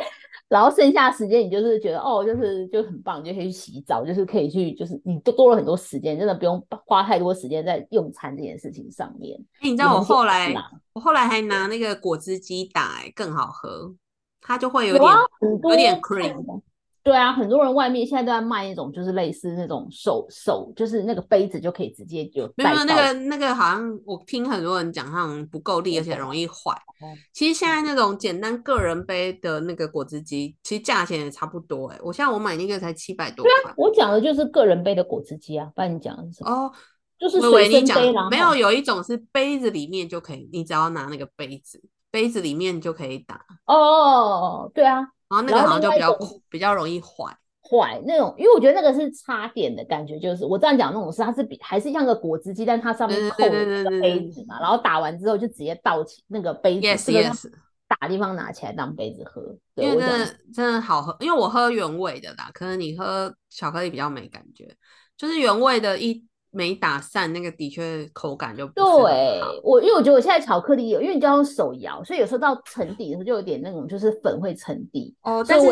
[SPEAKER 1] 然后剩下时间，你就是觉得哦，就是就很棒，就可以去洗澡，就是可以去，就是你都多了很多时间，真的不用花太多时间在用餐这件事情上面。
[SPEAKER 2] 你知道我后来，我后来还拿那个果汁机打，更好喝，它就会有点有点 cream。
[SPEAKER 1] 对啊，很多人外面现在都在卖那种，就是类似那种手手，就是那个杯子就可以直接就。
[SPEAKER 2] 没有那个那个，好像我听很多人讲，好像不够力，而且容易坏。其实现在那种简单个人杯的那个果汁机，其实价钱也差不多。哎，我现在我买那个才七百多。
[SPEAKER 1] 对啊，我讲的就是个人杯的果汁机啊，不然你讲的是什么？哦，就是
[SPEAKER 2] 随
[SPEAKER 1] 身杯
[SPEAKER 2] 没有，有一种是杯子里面就可以，你只要拿那个杯子，杯子里面就可以打。
[SPEAKER 1] 哦，对啊。
[SPEAKER 2] 然后那个好像就比较比较容易坏
[SPEAKER 1] 坏那种，因为我觉得那个是插点的感觉，就是我这样讲那种是它是比还是像个果汁机，但它上面扣了一个杯子嘛，然后打完之后就直接倒起那个杯子，
[SPEAKER 2] 这个
[SPEAKER 1] 打地方拿起来当杯子喝，
[SPEAKER 2] 因为真的真的好喝，因为我喝原味的啦，可能你喝巧克力比较没感觉，就是原味的一。没打散那个的确口感就对
[SPEAKER 1] 我，因为我觉得我现在巧克力有，因为你就要用手摇，所以有时候到沉底的时候就有点那种就是粉会沉底
[SPEAKER 2] 哦。但是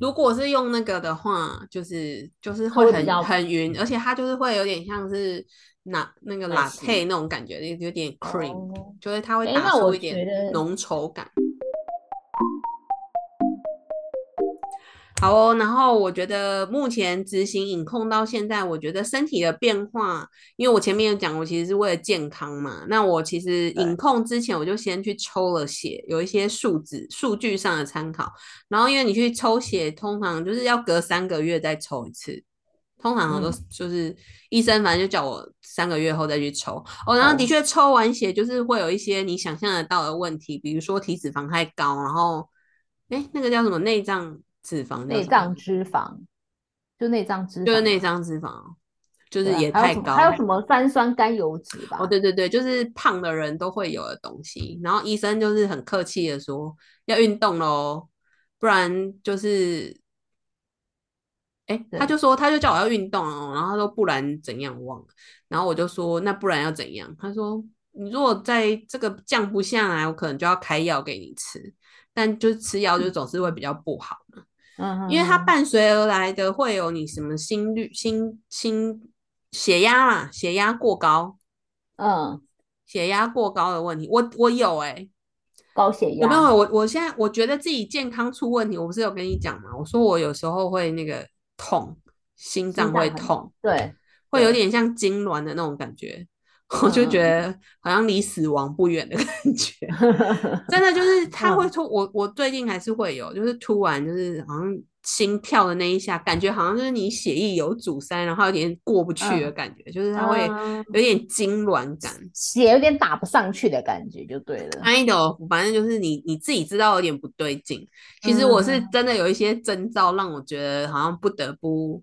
[SPEAKER 2] 如果是用那个的话，就是就是会很很匀，而且它就是会有点像是拿那个拉配那种感觉，有有点 cream，就是它会打出一点浓稠感。好哦，然后我觉得目前执行饮控到现在，我觉得身体的变化，因为我前面有讲我，其实是为了健康嘛。那我其实饮控之前，我就先去抽了血，有一些数字数据上的参考。然后因为你去抽血，通常就是要隔三个月再抽一次，通常都就是医生反正就叫我三个月后再去抽。哦，然后的确抽完血就是会有一些你想象得到的问题，比如说体脂肪太高，然后哎那个叫什么内脏。脂肪，
[SPEAKER 1] 内脏脂肪，就内脏脂肪，
[SPEAKER 2] 就是内脏脂肪，就是也太高。
[SPEAKER 1] 还有什么三酸甘油脂吧？
[SPEAKER 2] 哦，对对对，就是胖的人都会有的东西。然后医生就是很客气的说要运动喽，不然就是，哎，他就说他就叫我要运动哦，然后他说不然怎样忘了，然后我就说那不然要怎样？他说你如果在这个降不下来，我可能就要开药给你吃，但就是吃药就总是会比较不好嘛。嗯，因为它伴随而来的会有你什么心率、心心血压嘛，血压过高，
[SPEAKER 1] 嗯，
[SPEAKER 2] 血压过高的问题，我我有哎，
[SPEAKER 1] 高血压。
[SPEAKER 2] 有没有？我我现在我觉得自己健康出问题，我不是有跟你讲嘛？我说我有时候会那个痛，心脏会痛，
[SPEAKER 1] 对，
[SPEAKER 2] 会有点像痉挛的那种感觉。我就觉得好像离死亡不远的感觉，真的就是他会突我我最近还是会有，就是突然就是好像心跳的那一下，感觉好像就是你血液有阻塞，然后有点过不去的感觉，就是他会有点痉挛感，
[SPEAKER 1] 血有点打不上去的感觉就对了。
[SPEAKER 2] kind of，反正就是你你自己知道有点不对劲。其实我是真的有一些征兆让我觉得好像不得不。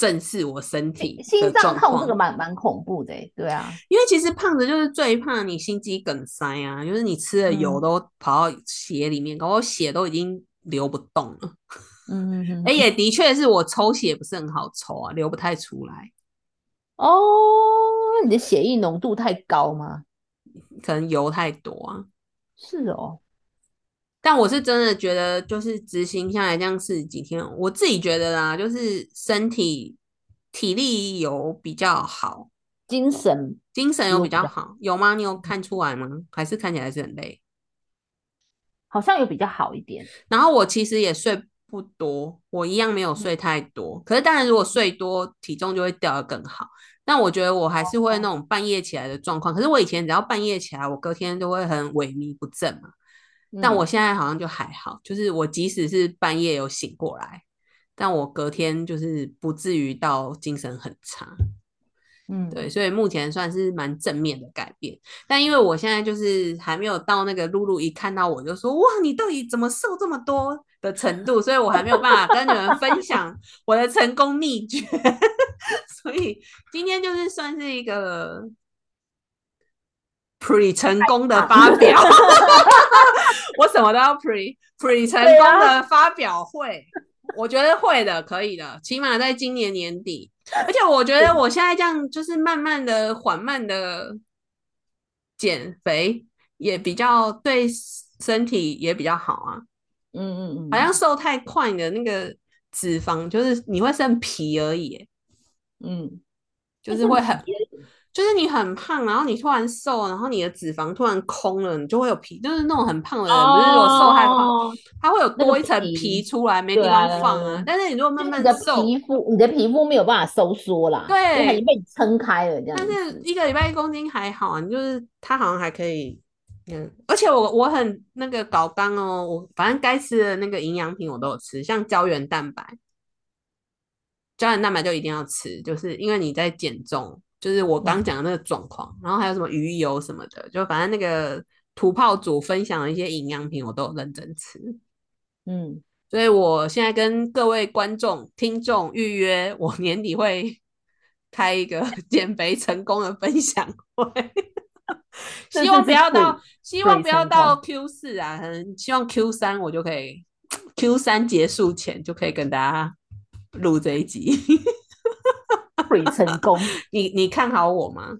[SPEAKER 2] 正视我身体
[SPEAKER 1] 心脏痛这个
[SPEAKER 2] 况。
[SPEAKER 1] 蛮蛮恐怖的欸，对啊，
[SPEAKER 2] 因为其实胖子就是最怕你心肌梗塞啊，就是你吃的油
[SPEAKER 1] 嗯
[SPEAKER 2] 都跑到血里面，然后血都已经流不动了。
[SPEAKER 1] 嗯
[SPEAKER 2] 也的确是我抽血不是很好抽啊，流不太出来，
[SPEAKER 1] 哦，你的血液浓度太高吗？
[SPEAKER 2] 可能油太多啊。
[SPEAKER 1] 是哦，
[SPEAKER 2] 但我是真的觉得，就是执行下来这样四十几天，我自己觉得啦，就是身体体力有比较好，
[SPEAKER 1] 精神
[SPEAKER 2] 精神有
[SPEAKER 1] 有比较
[SPEAKER 2] 好，有吗？你有看出来吗？还是看起来是很累？
[SPEAKER 1] 好像有比较好一点。
[SPEAKER 2] 然后我其实也睡不多，我一样没有睡太多。可是当然，如果睡多，体重就会掉得更好。但我觉得我还是会那种半夜起来的状况。可是我以前只要半夜起来，我隔天就会很萎靡不振嘛。但我
[SPEAKER 1] 嗯
[SPEAKER 2] 现在好像就还好，就是我即使是半夜有醒过来，但我隔天就是不至于到精神很差。
[SPEAKER 1] 嗯，
[SPEAKER 2] 对，所以目前算是蛮正面的改变。但因为我现在就是还没有到那个露露一看到我就说哇，你到底怎么瘦这么多的程度，所以我还没有办法跟你们分享我的成功秘诀。所以今天就是算是一个 pre 成功的发表，我什么都要 pre pre 成功
[SPEAKER 1] 啊。
[SPEAKER 2] 的发表会。我觉得会的，可以的，起码在今年年底。而且我觉得我现在这样就是慢慢的、缓慢的减肥，也比较对身体也比较好啊。
[SPEAKER 1] 嗯嗯嗯，
[SPEAKER 2] 好像瘦太快，你的那个脂肪就是你会剩皮而已，
[SPEAKER 1] 嗯，
[SPEAKER 2] 就是会很，
[SPEAKER 1] 皮
[SPEAKER 2] 就是你很胖，然后你突然瘦，然后你的脂肪突然空了，你就会有皮，就是那种很胖的人，不是如果瘦太快，
[SPEAKER 1] 哦
[SPEAKER 2] 它会有多一层
[SPEAKER 1] 皮
[SPEAKER 2] 皮出来，没地方放啊。但是你如果慢
[SPEAKER 1] 你的
[SPEAKER 2] 慢瘦，
[SPEAKER 1] 皮肤，你的皮肤没有办法收缩啦，
[SPEAKER 2] 对
[SPEAKER 1] 已经被你撑开了，这样
[SPEAKER 2] 但。是一个礼拜一公斤还好啊，你就是它好像还可以，嗯，而且我我很那个搞刚哦，我反正该吃的那个营养品我都有吃，像胶原蛋白，胶原蛋白就一定要吃，就是因为你在减重，就是我刚讲的那个状况，然后还有什么鱼油什么的，就反正那个土炮组分享的一些营养品我都有认真吃。
[SPEAKER 1] 嗯，
[SPEAKER 2] 所以我现在跟各位观众、听众预约，我年底会 开一个 减肥成功的分享会，希望不要到，希望不要到 Q 四啊，可能希望 Q 三我就可以，Q 三结束前就可以跟大家录这一集。
[SPEAKER 1] 会成功。
[SPEAKER 2] 你你看好我吗？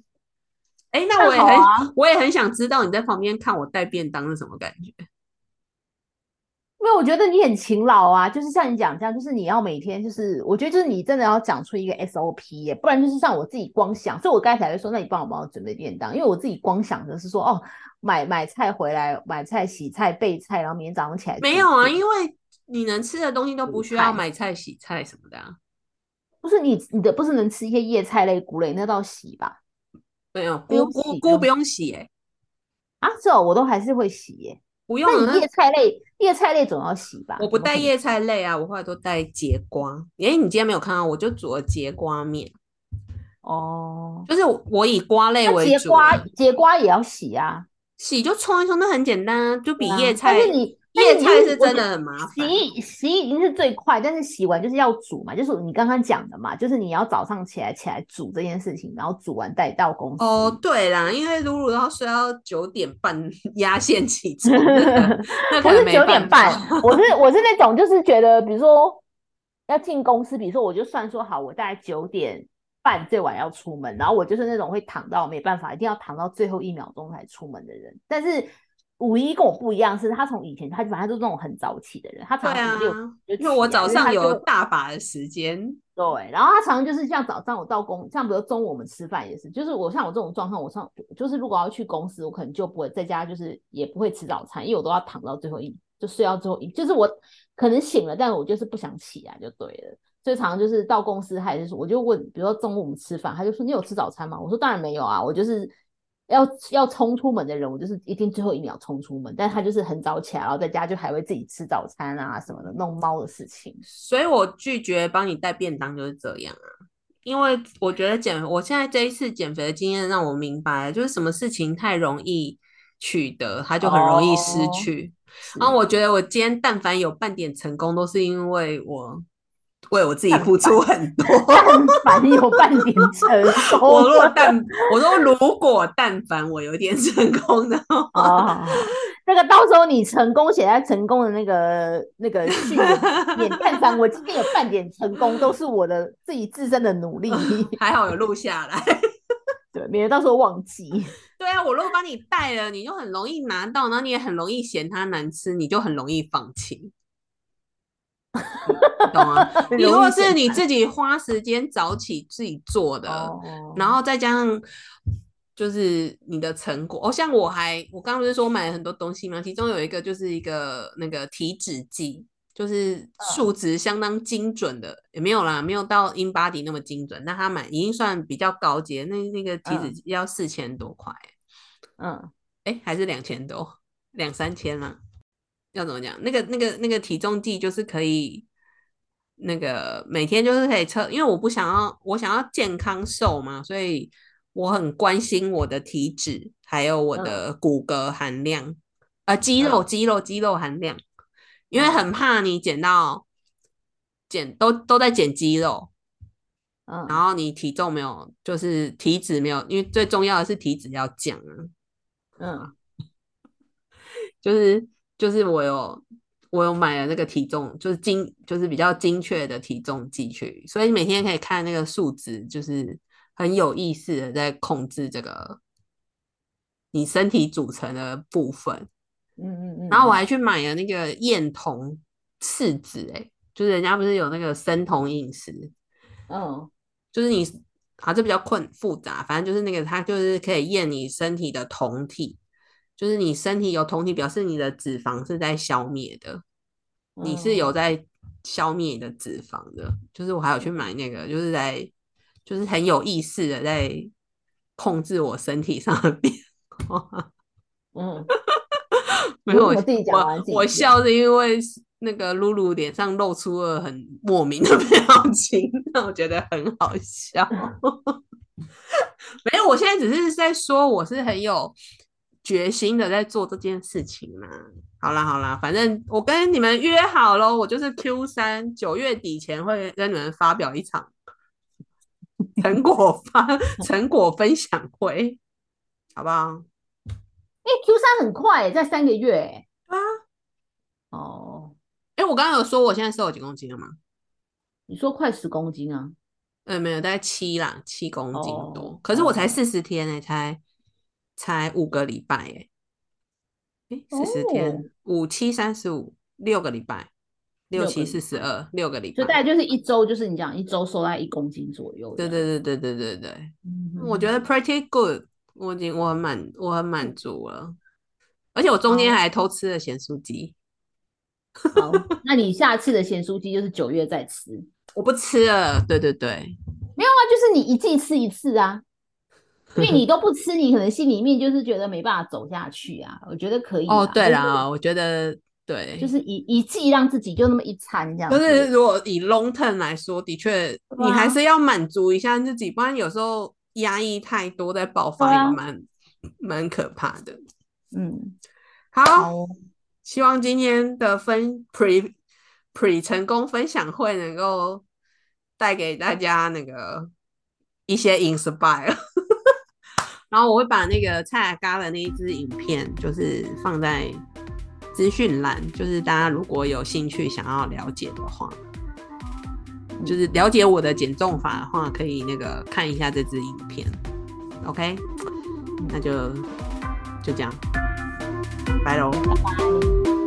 [SPEAKER 2] 哎，那我也很、
[SPEAKER 1] 啊
[SPEAKER 2] 我也很想知道你在旁边看我带便当是什么感觉。
[SPEAKER 1] 因为我觉得你很勤劳啊，就是像你讲这样，就是你要每天就是，我觉得就是你真的要讲出一个 SOP 耶，不然就是像我自己光想，所以我刚才才会说，那你帮我帮我准备便当，因为我自己光想的是说，哦，买买菜回来，买菜洗菜备菜，然后明天早上起来煮
[SPEAKER 2] 没有啊，因为你能吃的东西都不需要
[SPEAKER 1] 菜
[SPEAKER 2] 买菜洗菜什么的啊。
[SPEAKER 1] 不是你你的不是能吃一些叶菜类、菇类，那都要洗吧？
[SPEAKER 2] 没有，
[SPEAKER 1] 不用
[SPEAKER 2] 菇菇菇不用洗、欸，
[SPEAKER 1] 啊，这哦我都还是会洗耶。
[SPEAKER 2] 不用啊。
[SPEAKER 1] 那你叶菜类叶菜类总要洗吧？
[SPEAKER 2] 我不带叶菜类啊，我后来都带节瓜。诶，你今天没有看到，我就煮了节瓜面，
[SPEAKER 1] 哦。
[SPEAKER 2] 就是我以瓜类
[SPEAKER 1] 那
[SPEAKER 2] 为主
[SPEAKER 1] 节瓜
[SPEAKER 2] 啊，
[SPEAKER 1] 节瓜也要洗啊，
[SPEAKER 2] 洗就冲一冲，那很简单啊，就比叶菜。
[SPEAKER 1] 但是你但
[SPEAKER 2] 叶菜
[SPEAKER 1] 是
[SPEAKER 2] 真的很麻烦。
[SPEAKER 1] 洗洗已经是最快，但是洗完就是要煮嘛，就是你刚刚讲的嘛，就是你要早上起来起来煮这件事情，然后煮完带到公司。
[SPEAKER 2] 哦，对啦，因为露露要睡到九点半压线起床，
[SPEAKER 1] 不
[SPEAKER 2] 可
[SPEAKER 1] 是九点半，我是我是那种就是觉得，比如说要进公司，比如说我就算说好，我大概九点半最晚要出门，然后我就是那种会躺到没办法，一定要躺到最后一秒钟才出门的人。但是五一跟我不一样，是他从以前他反正都是那种很早起的人，他常常六就
[SPEAKER 2] 因为我早上有大把的时间。
[SPEAKER 1] 对，然后他常常就是像早上我到公，像比如中午我们吃饭也是，就是我像我这种状况，我上就是如果要去公司，我可能就不会在家，就是也不会吃早餐，因为我都要躺到最后一，就睡到最后一，就是我可能醒了，但我就是不想起来就对了。所以常常就是到公司还是说，我就问，比如说中午我们吃饭，他就说你有吃早餐吗？我说当然没有啊，我就是要要冲出门的人，我就是一定最后一秒冲出门，但他就是很早起来，然后在家就还会自己吃早餐啊什么的，弄猫的事情。
[SPEAKER 2] 所以我拒绝帮你带便当就是这样啊，因为我觉得减，我现在这一次减肥的经验让我明白，就是什么事情太容易取得，它就很容易失
[SPEAKER 1] 哦
[SPEAKER 2] 去。
[SPEAKER 1] 是
[SPEAKER 2] 然后我觉得我今天但凡有半点成功，都是因为我为我自己付出很 多。
[SPEAKER 1] 但凡有半点 成功，
[SPEAKER 2] 我若但我说如果但凡我有点成功的话，
[SPEAKER 1] 哦，那个到时候你成功写在成功的那个那个序里 面，但凡我今天有半点成功，都是我的自己自身的努力。
[SPEAKER 2] 还好有录下来。
[SPEAKER 1] 对，免得到时候忘记。
[SPEAKER 2] 对啊，我如果帮你带了，你就很容易拿到，然后你也很容易嫌它难吃，你就很容易放弃。懂吗？你如果是你自己花时间早起自己做的，然后再加上就是你的成果，哦，像我还我刚刚不是说买了很多东西吗？其中有一个就是一个那个体脂计，就是数值相当精准的，也没有啦，没有到 InBody 那么精准，但他买已经算比较高阶，那那个体脂要四千多块，嗯，哎，还是两千多，两三千了。要怎么讲？那个、那个、那个体重计就是可以，那个每天就是可以测，因为我不想要，我想要健康瘦嘛，所以我很关心我的体脂，还有我的骨骼含量，呃，肌肉、肌肉、肌肉含量，因为很怕你减到减都都在减肌肉，嗯，然后你体重没有，就是体脂没有，因为最重要的是体脂要降啊，嗯，就是。就是我有我有买了那个体重，就是精就是比较精确的体重计去，所以每天可以看那个数值，就是很有意思的在控制这个你身体组成的部分。嗯嗯嗯。然后我还去买了那个验酮试纸，哎，就是人家不是有那个生酮饮食，嗯，就是你啊，这比较困复杂，反正就是那个它就是可以验你身体的酮体。就是你身体有酮体，表示你的脂肪是在消灭的，你是有在消灭你的脂肪的。就是我还有去买那个，就是在就是很有意识的在控制我身体上的变化。嗯，没有我
[SPEAKER 1] 自己讲完，
[SPEAKER 2] 我笑是因为那个露露脸上露出了很莫名的表情，让我觉得很好笑。没有，我现在只是在说我是很有。决心的在做这件事情嘛？好啦好啦，反正我跟你们约好喽，我就是 Q 三九月底前会跟你们发表一场 成果发成果分享会，好不好？
[SPEAKER 1] 哎，Q 三很快，在三个月
[SPEAKER 2] 啊。哦，哎，我刚刚有说我现在瘦了几公斤了吗？
[SPEAKER 1] 你说快十公斤啊？
[SPEAKER 2] 嗯，没有，大概七啦，七公斤多。可是我才四十天呢，才。才五个礼拜哎，哎，四十天，五七三十五，六个礼拜，六七四十二，六个礼拜，
[SPEAKER 1] 就大概就是一周，就是你讲一周瘦在一公斤左右。
[SPEAKER 2] 对对对对对对对，我觉得 pretty good，我已经我很满，我很满足了，而且我中间还偷吃了咸酥鸡。
[SPEAKER 1] 好，那你下次的咸酥鸡就是九月再吃，
[SPEAKER 2] 我不吃了。对对对，
[SPEAKER 1] 没有啊，就是你一季吃一次啊。因为你都不吃，你可能心里面就是觉得没办法走下去啊。我觉得可以
[SPEAKER 2] 哦，对啦，我觉得对，
[SPEAKER 1] 就是一一季让自己就那么一餐这样。
[SPEAKER 2] 就是如果以 long term 来说，的确你还是要满足一下自己，不然有时候压抑太多再爆发也蛮蛮可怕的。嗯，好，希望今天的分 pre pre 成功分享会能够带给大家那个一些 inspire。然后我会把那个蔡阿嘎的那一支影片，就是放在资讯栏，就是大家如果有兴趣想要了解的话，就是了解我的减重法的话，可以那个看一下这支影片。OK，那就就这样，拜喽，
[SPEAKER 1] 拜拜。